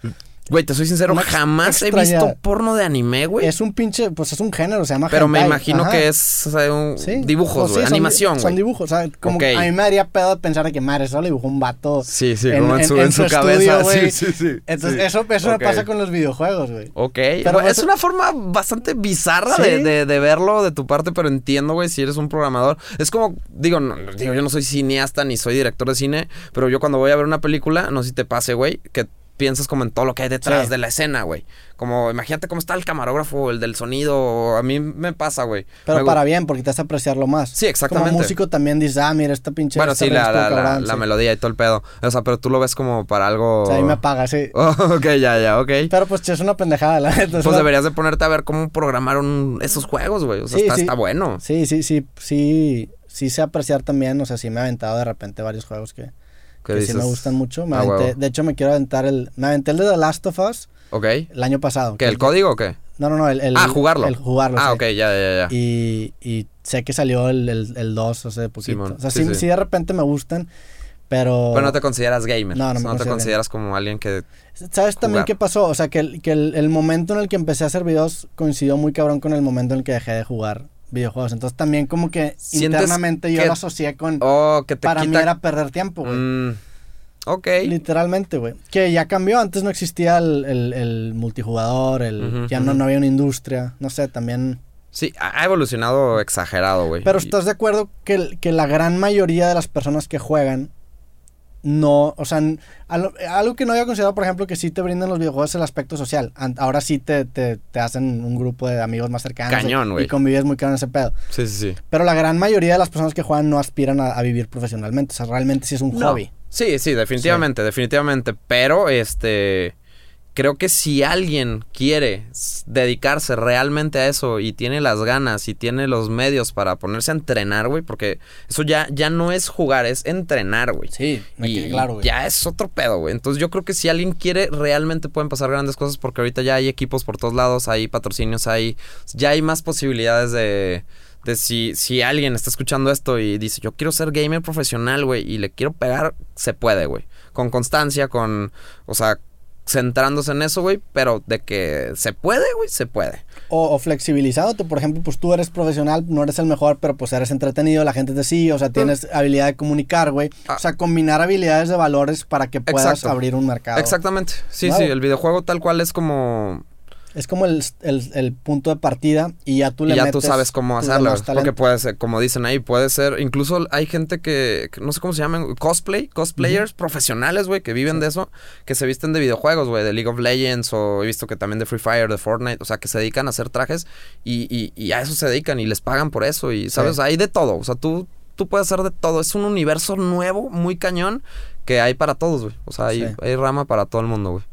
Güey, te soy sincero, jamás he visto porno de anime, güey. Es un pinche, pues es un género, se llama Pero me imagino que es o sea, un dibujos, güey, animación, güey. Son dibujos, o sea, como a mí me haría pedo pensar de que madre, eso le dibujó un vato. Sí, sí, como en, su, en su, cabeza. sí, sí, sí. Entonces, eso, eso me pasa con los videojuegos, güey. Ok. Pero es una forma bastante bizarra de, de, de, verlo de tu parte, pero entiendo, güey, si eres un programador. Es como, digo, no, digo, yo no soy cineasta ni soy director de cine, pero yo cuando voy a ver una película, no sé si te pase, güey, que piensas como en todo lo que hay detrás de la escena, güey. Como, imagínate cómo está el camarógrafo, el del sonido. A mí me pasa, güey. Pero para bien, porque te hace apreciarlo más. Sí, exactamente. Como músico también dices, ah, mira, esta pinche. Bueno, sí, la, la, melodía y todo el pedo. O sea, pero tú lo ves como para algo. O sea, ahí me apaga, sí. ok, ya, ya, ok. Pero pues es una pendejada, la neta. Pues deberías de ponerte a ver cómo programaron esos juegos, güey. O sea, está, está bueno. Sí, sí, sí, sí. Sí sé apreciar también. O sea, sí me ha aventado de repente varios juegos que que sí me gustan mucho. Me ah, de hecho, me quiero aventar el. Me aventé el de The Last of Us. Ok. El año pasado. ¿Qué? ¿El código o qué? No, no, no. El, ah, jugarlo. El jugarlo. Ah, ok, ya, ya, ya. Y, y sé que salió el, el, 2 hace poquito. o sea, sí, sí, de repente me gustan. Pero... Pero no te consideras gamer. No, no, me no te consideras como alguien que... ¿Sabes también qué pasó? O sea, que, el, que el, momento en el que empecé a hacer videos coincidió muy cabrón con el momento en el que dejé de jugar videojuegos. Entonces también como que internamente yo lo asocié con... Oh, que te Para mí era perder tiempo, güey. Mm. Ok. Literalmente, güey. Que ya cambió. Antes no existía el, multijugador, el, ya no, no había una industria. No sé, también. Sí, ha evolucionado exagerado, güey. Pero ¿estás de acuerdo que, que la gran mayoría de las personas que juegan no, o sea, algo que no había considerado, por ejemplo, que sí te brindan los videojuegos es el aspecto social. Ahora sí te, te, te hacen un grupo de amigos más cercanos. Cañón, güey. Y, convives muy caro en ese pedo. Sí, sí, sí. Pero la gran mayoría de las personas que juegan no aspiran a, vivir profesionalmente. O sea, realmente sí es un hobby. Sí, sí, definitivamente, definitivamente. Pero, este creo que si alguien quiere dedicarse realmente a eso y tiene las ganas y tiene los medios para ponerse a entrenar, güey, porque eso ya, ya no es jugar, es entrenar, güey. Sí, me y claro, güey. Ya es otro pedo, güey. Entonces yo creo que si alguien quiere, realmente pueden pasar grandes cosas porque ahorita ya hay equipos por todos lados, hay patrocinios, hay. Ya hay más posibilidades de. De si, si alguien está escuchando esto y dice, yo quiero ser gamer profesional, güey, y le quiero pegar, se puede, güey. Con constancia, con, o sea, centrándose en eso, güey, pero de que se puede, güey, se puede. O, o flexibilizado, por ejemplo, pues tú eres profesional, no eres el mejor, pero pues eres entretenido, la gente te sigue, o sea, tienes habilidad de comunicar, güey. Ah. O sea, combinar habilidades de valores para que puedas abrir un mercado. Exactamente, sí, sí, el videojuego tal cual es como es como el, el, punto de partida y ya tú le y ya tú sabes cómo hacerlo. Porque puede ser, como dicen ahí, puede ser. Incluso hay gente que, no sé cómo se llaman, cosplay, cosplayers profesionales, güey, que viven de eso, que se visten de videojuegos, güey, de League of Legends o he visto que también de Free Fire, de Fortnite, o sea, que se dedican a hacer trajes y, y, a eso se dedican y les pagan por eso. Y, ¿sabes? Hay de todo. O sea, tú, tú puedes hacer de todo. Es un universo nuevo, muy cañón, que hay para todos, güey. O sea, hay, hay rama para todo el mundo, güey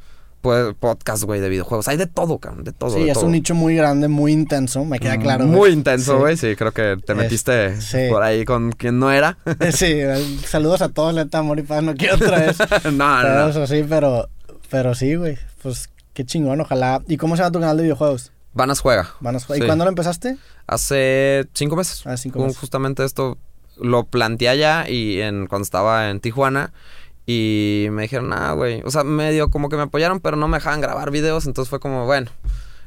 podcast, güey, de videojuegos. Hay de todo, cabrón, de todo. Sí, es un nicho muy grande, muy intenso, me queda claro. Muy intenso, güey, sí. creo que te metiste por ahí con quien no era. sí, saludos a todos, neta, amor y paz, no quiero otra vez. no, no. Eso sí, pero, pero sí, güey, pues qué chingón, ojalá. ¿Y cómo se llama tu canal de videojuegos? Vanas Juega. Vanas Juega. ¿Y cuándo lo empezaste? Hace cinco meses. Ah, cinco meses. Justamente esto lo planteé allá y en, cuando estaba en Tijuana y me dijeron, ah, güey. O sea, medio como que me apoyaron, pero no me dejaban grabar videos. Entonces fue como, bueno.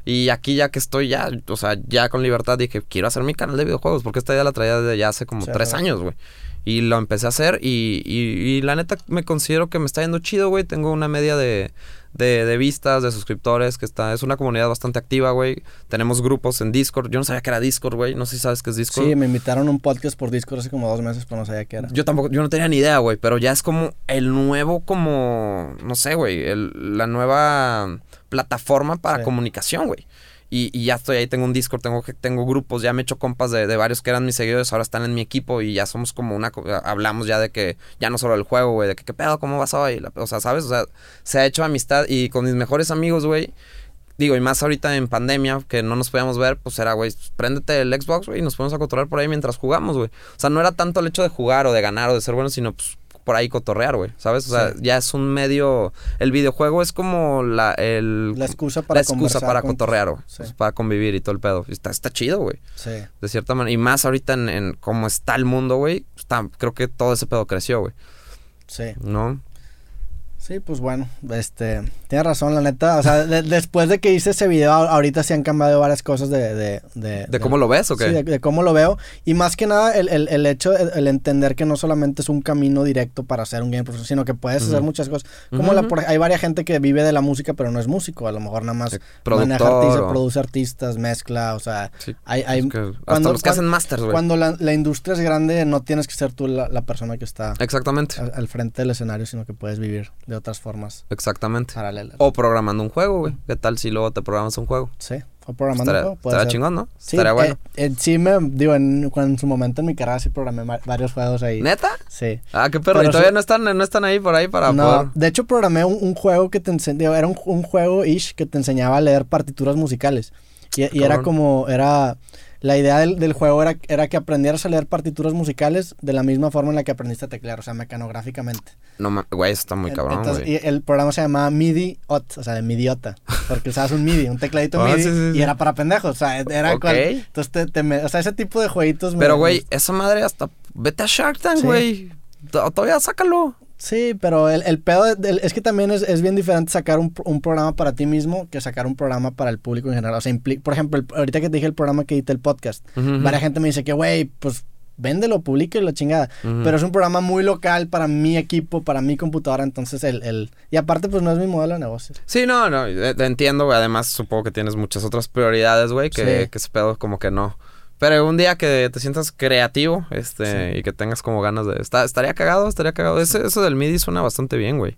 Y aquí ya que estoy ya, o sea, ya con libertad dije, quiero hacer mi canal de videojuegos. Porque esta idea la traía desde ya hace como tres años, güey. Y lo empecé a hacer y, y, y, la neta me considero que me está yendo chido, güey. Tengo una media de, de, de, vistas, de suscriptores, que está, es una comunidad bastante activa, güey. Tenemos grupos en Discord. Yo no sabía que era Discord, güey. No sé si sabes qué es Discord. Sí, me invitaron a un podcast por Discord hace como dos meses, pero no sabía qué era. Yo tampoco, yo no tenía ni idea, güey, pero ya es como el nuevo, como, no sé, güey, la nueva plataforma para comunicación, güey. Y, ya estoy ahí, tengo un Discord, tengo, tengo grupos, ya me he hecho compas de, varios que eran mis seguidores, ahora están en mi equipo y ya somos como una... Hablamos ya de que, ya no solo del juego, güey, de que qué pedo, cómo vas hoy, o sea, ¿sabes? O sea, se ha hecho amistad y con mis mejores amigos, güey, digo, y más ahorita en pandemia, que no nos podíamos ver, pues era, güey, préndete el Xbox, güey, y nos podemos a controlar por ahí mientras jugamos, güey. O sea, no era tanto el hecho de jugar o de ganar o de ser bueno, sino pues por ahí cotorrear, güey, ¿sabes? O sea, ya es un medio... El videojuego es como la, el, la excusa para, la excusa para cotorrear, güey. Pues, para convivir y todo el pedo. Está, está chido, güey. Sí. De cierta manera. Y más ahorita en, en cómo está el mundo, güey. Creo que todo ese pedo creció, güey. Sí. ¿No? Sí, pues bueno, este, tienes razón, la neta. O sea, después de que hice ese video, ahorita se han cambiado varias cosas de... ¿De, de, ¿De cómo lo ves o qué? Sí, de, cómo lo veo. Y más que nada, el, el, el hecho, el, entender que no solamente es un camino directo para hacer un game profesional, sino que puedes hacer muchas cosas. Como la, hay varias gente que vive de la música, pero no es músico. A lo mejor nada más maneja artistas, produce artistas, mezcla, o sea... hay, hay cuando, los que hacen masters, güey. Cuando la, la, industria es grande, no tienes que ser tú la, persona que está... Exactamente. Al, al frente del escenario, sino que puedes vivir de otras formas. Exactamente. Paralelas. O programando un juego, güey. ¿Qué tal si luego te programas un juego? Sí. O programando un juego. Estaría chingón, ¿no? Sí, estaría bueno. Eh, eh, sí, me, digo, en, en, su momento en mi carrera sí programé varios juegos ahí. ¿Neta? Sí. Ah, qué perro. ¿Y todavía no, están, no están ahí por ahí para no, De hecho, programé un, juego que te enseñaba, era un, un juego ish que te enseñaba a leer partituras musicales. Y, y era como, era la idea del, del, juego era, era que aprendieras a leer partituras musicales de la misma forma en la que aprendiste a teclear, o sea, mecanográficamente. No, güey, eso está muy cabrón, Y el programa se llamaba MIDI-OT, o sea, de midiota, porque usabas un MIDI, un tecladito ah, MIDI, y era para pendejos, o sea, era entonces te, te o sea, ese tipo de jueguitos. Pero, güey, esa madre hasta, vete a Shark Tank, güey, todavía sácalo. Sí, pero el, el pedo es que también es, es bien diferente sacar un, un, programa para ti mismo que sacar un programa para el público en general. O sea, por ejemplo, ahorita que te dije el programa que edité el podcast, varias gente me dice que, güey, pues véndelo, publique la chingada. Pero es un programa muy local para mi equipo, para mi computadora, entonces el, el... Y aparte, pues no es mi modelo de negocio. Sí, no, no, te entiendo, güey. Además, supongo que tienes muchas otras prioridades, güey, que, que ese pedo como que no... Pero un día que te sientas creativo, este, y que tengas como ganas de. Está, estaría cagado, estaría cagado. Ese, eso del MIDI suena bastante bien, güey.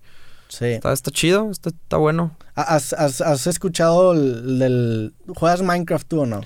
Sí. Está, está chido, está, está bueno. ¿Has, has, has escuchado el, del. ¿Juegas Minecraft tú o no?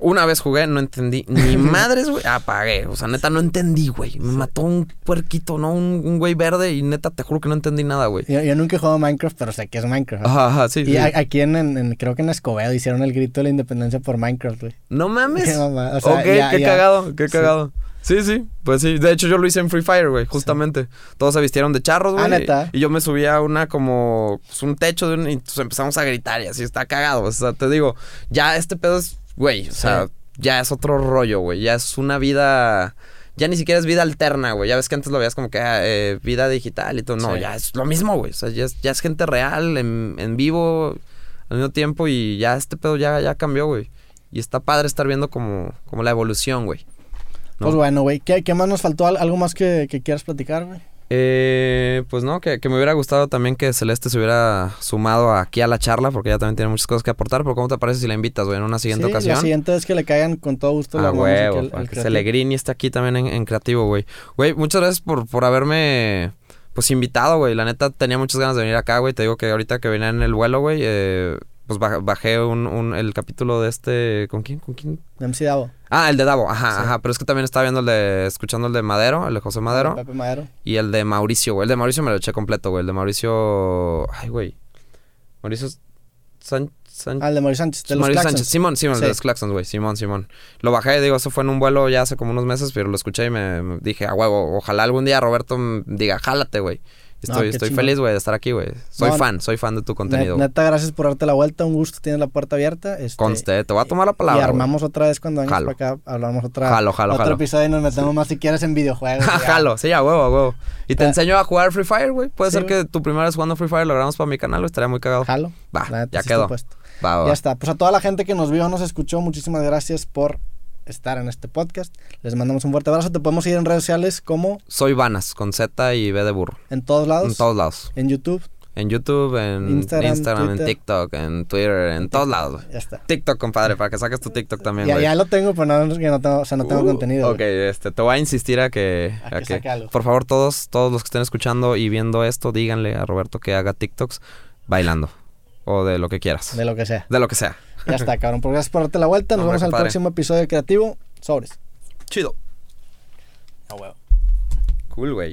Una vez jugué, no entendí ni madres, güey. Apagué. O sea, neta, no entendí, güey. Me mató un puerquito, ¿no? Un, güey verde y neta, te juro que no entendí nada, güey. Yo, nunca he jugado Minecraft, pero sé que es Minecraft. Ajá, ajá, sí. Y aquí en, creo que en Escobedo hicieron el grito de la independencia por Minecraft, güey. No mames. ok, qué cagado, qué cagado. Sí, sí, pues sí. De hecho, yo lo hice en Free Fire, güey, justamente. Todos se vistieron de charros, güey. Ah, neta. Y yo me subí a una como. Pues, un techo de un, y empezamos a gritar y así está cagado. O sea, te digo, ya este pedo es. Güey, o sea ya es otro rollo, güey. Ya es una vida. Ya ni siquiera es vida alterna, güey. Ya ves que antes lo veías como que ah, eh, vida digital y todo. No, ya es lo mismo, güey. O sea, ya es, ya es gente real, en, en, vivo, al mismo tiempo. Y ya este pedo ya, ya cambió, güey. Y está padre estar viendo como, como la evolución, güey. Pues bueno, güey. ¿Qué, ¿Qué, más nos faltó? ¿Algo más que, que quieras platicar, güey? Eh, pues no, que, me hubiera gustado también que Celeste se hubiera sumado aquí a la charla, porque ella también tiene muchas cosas que aportar. Pero ¿cómo te parece si la invitas, güey, en una siguiente ocasión? La siguiente es que le caigan con todo gusto la huevo, que, que Celegrini está aquí también en, creativo, güey. Güey, muchas gracias por, por haberme pues invitado, güey. La neta tenía muchas ganas de venir acá, güey. Te digo que ahorita que venía en el vuelo, güey, eh, pues bajé un, un, el capítulo de este. ¿Con quién? ¿Con quién? De MC Davo. Ah, el de Davo, ajá, ajá. Pero es que también estaba viendo el de. Escuchando el de Madero, el de José Madero. Pepe Madero. Y el de Mauricio, güey. El de Mauricio me lo eché completo, güey. El de Mauricio. Ay, güey. Mauricio Sánchez. Ah, el de Mauricio Sánchez. De los Mauricio Sánchez. Simón, Simón, de los Claxons, güey. Simón, Simón. Lo bajé, digo, eso fue en un vuelo ya hace como unos meses, pero lo escuché y me, me dije, a huevo, ojalá algún día Roberto diga, jálate, güey. Estoy, estoy feliz, güey, de estar aquí, güey. Soy fan, soy fan de tu contenido. Neta, gracias por darte la vuelta. Un gusto, tienes la puerta abierta. Este, Conste, te voy a tomar la palabra. Y armamos otra vez cuando vengas para acá. Hablamos otra, jalo, jalo, otro episodio y nos metemos más si quieres en videojuegos. jalo, sí, a huevo, huevo. Y te enseño a jugar Free Fire, güey. Puede ser que tu primera vez jugando Free Fire lo grabamos para mi canal, Estaría muy cagado. Jalo. Va, ya quedó. Va, Ya está. Pues a toda la gente que nos vio, nos escuchó, muchísimas gracias por estar en este podcast. Les mandamos un fuerte abrazo. Te podemos seguir en redes sociales como... Soy Vanas, con Z y B de burro. ¿En todos lados? En todos lados. ¿En YouTube? En YouTube, en Instagram, en TikTok, en Twitter, en todos lados. Ya está. TikTok, compadre, para que saques tu TikTok también, Ya, ya lo tengo, pero no, no tengo, o sea, no tengo uh, contenido. Ok, este, te voy a insistir a que... A, que, algo. Por favor, todos, todos los que estén escuchando y viendo esto, díganle a Roberto que haga TikToks bailando. O de lo que quieras. De lo que sea. De lo que sea. Ya está, cabrón. Pues gracias por darte la vuelta. Nos vemos en el próximo episodio de Creativo. Sobres. Chido. A huevo. Cool, güey.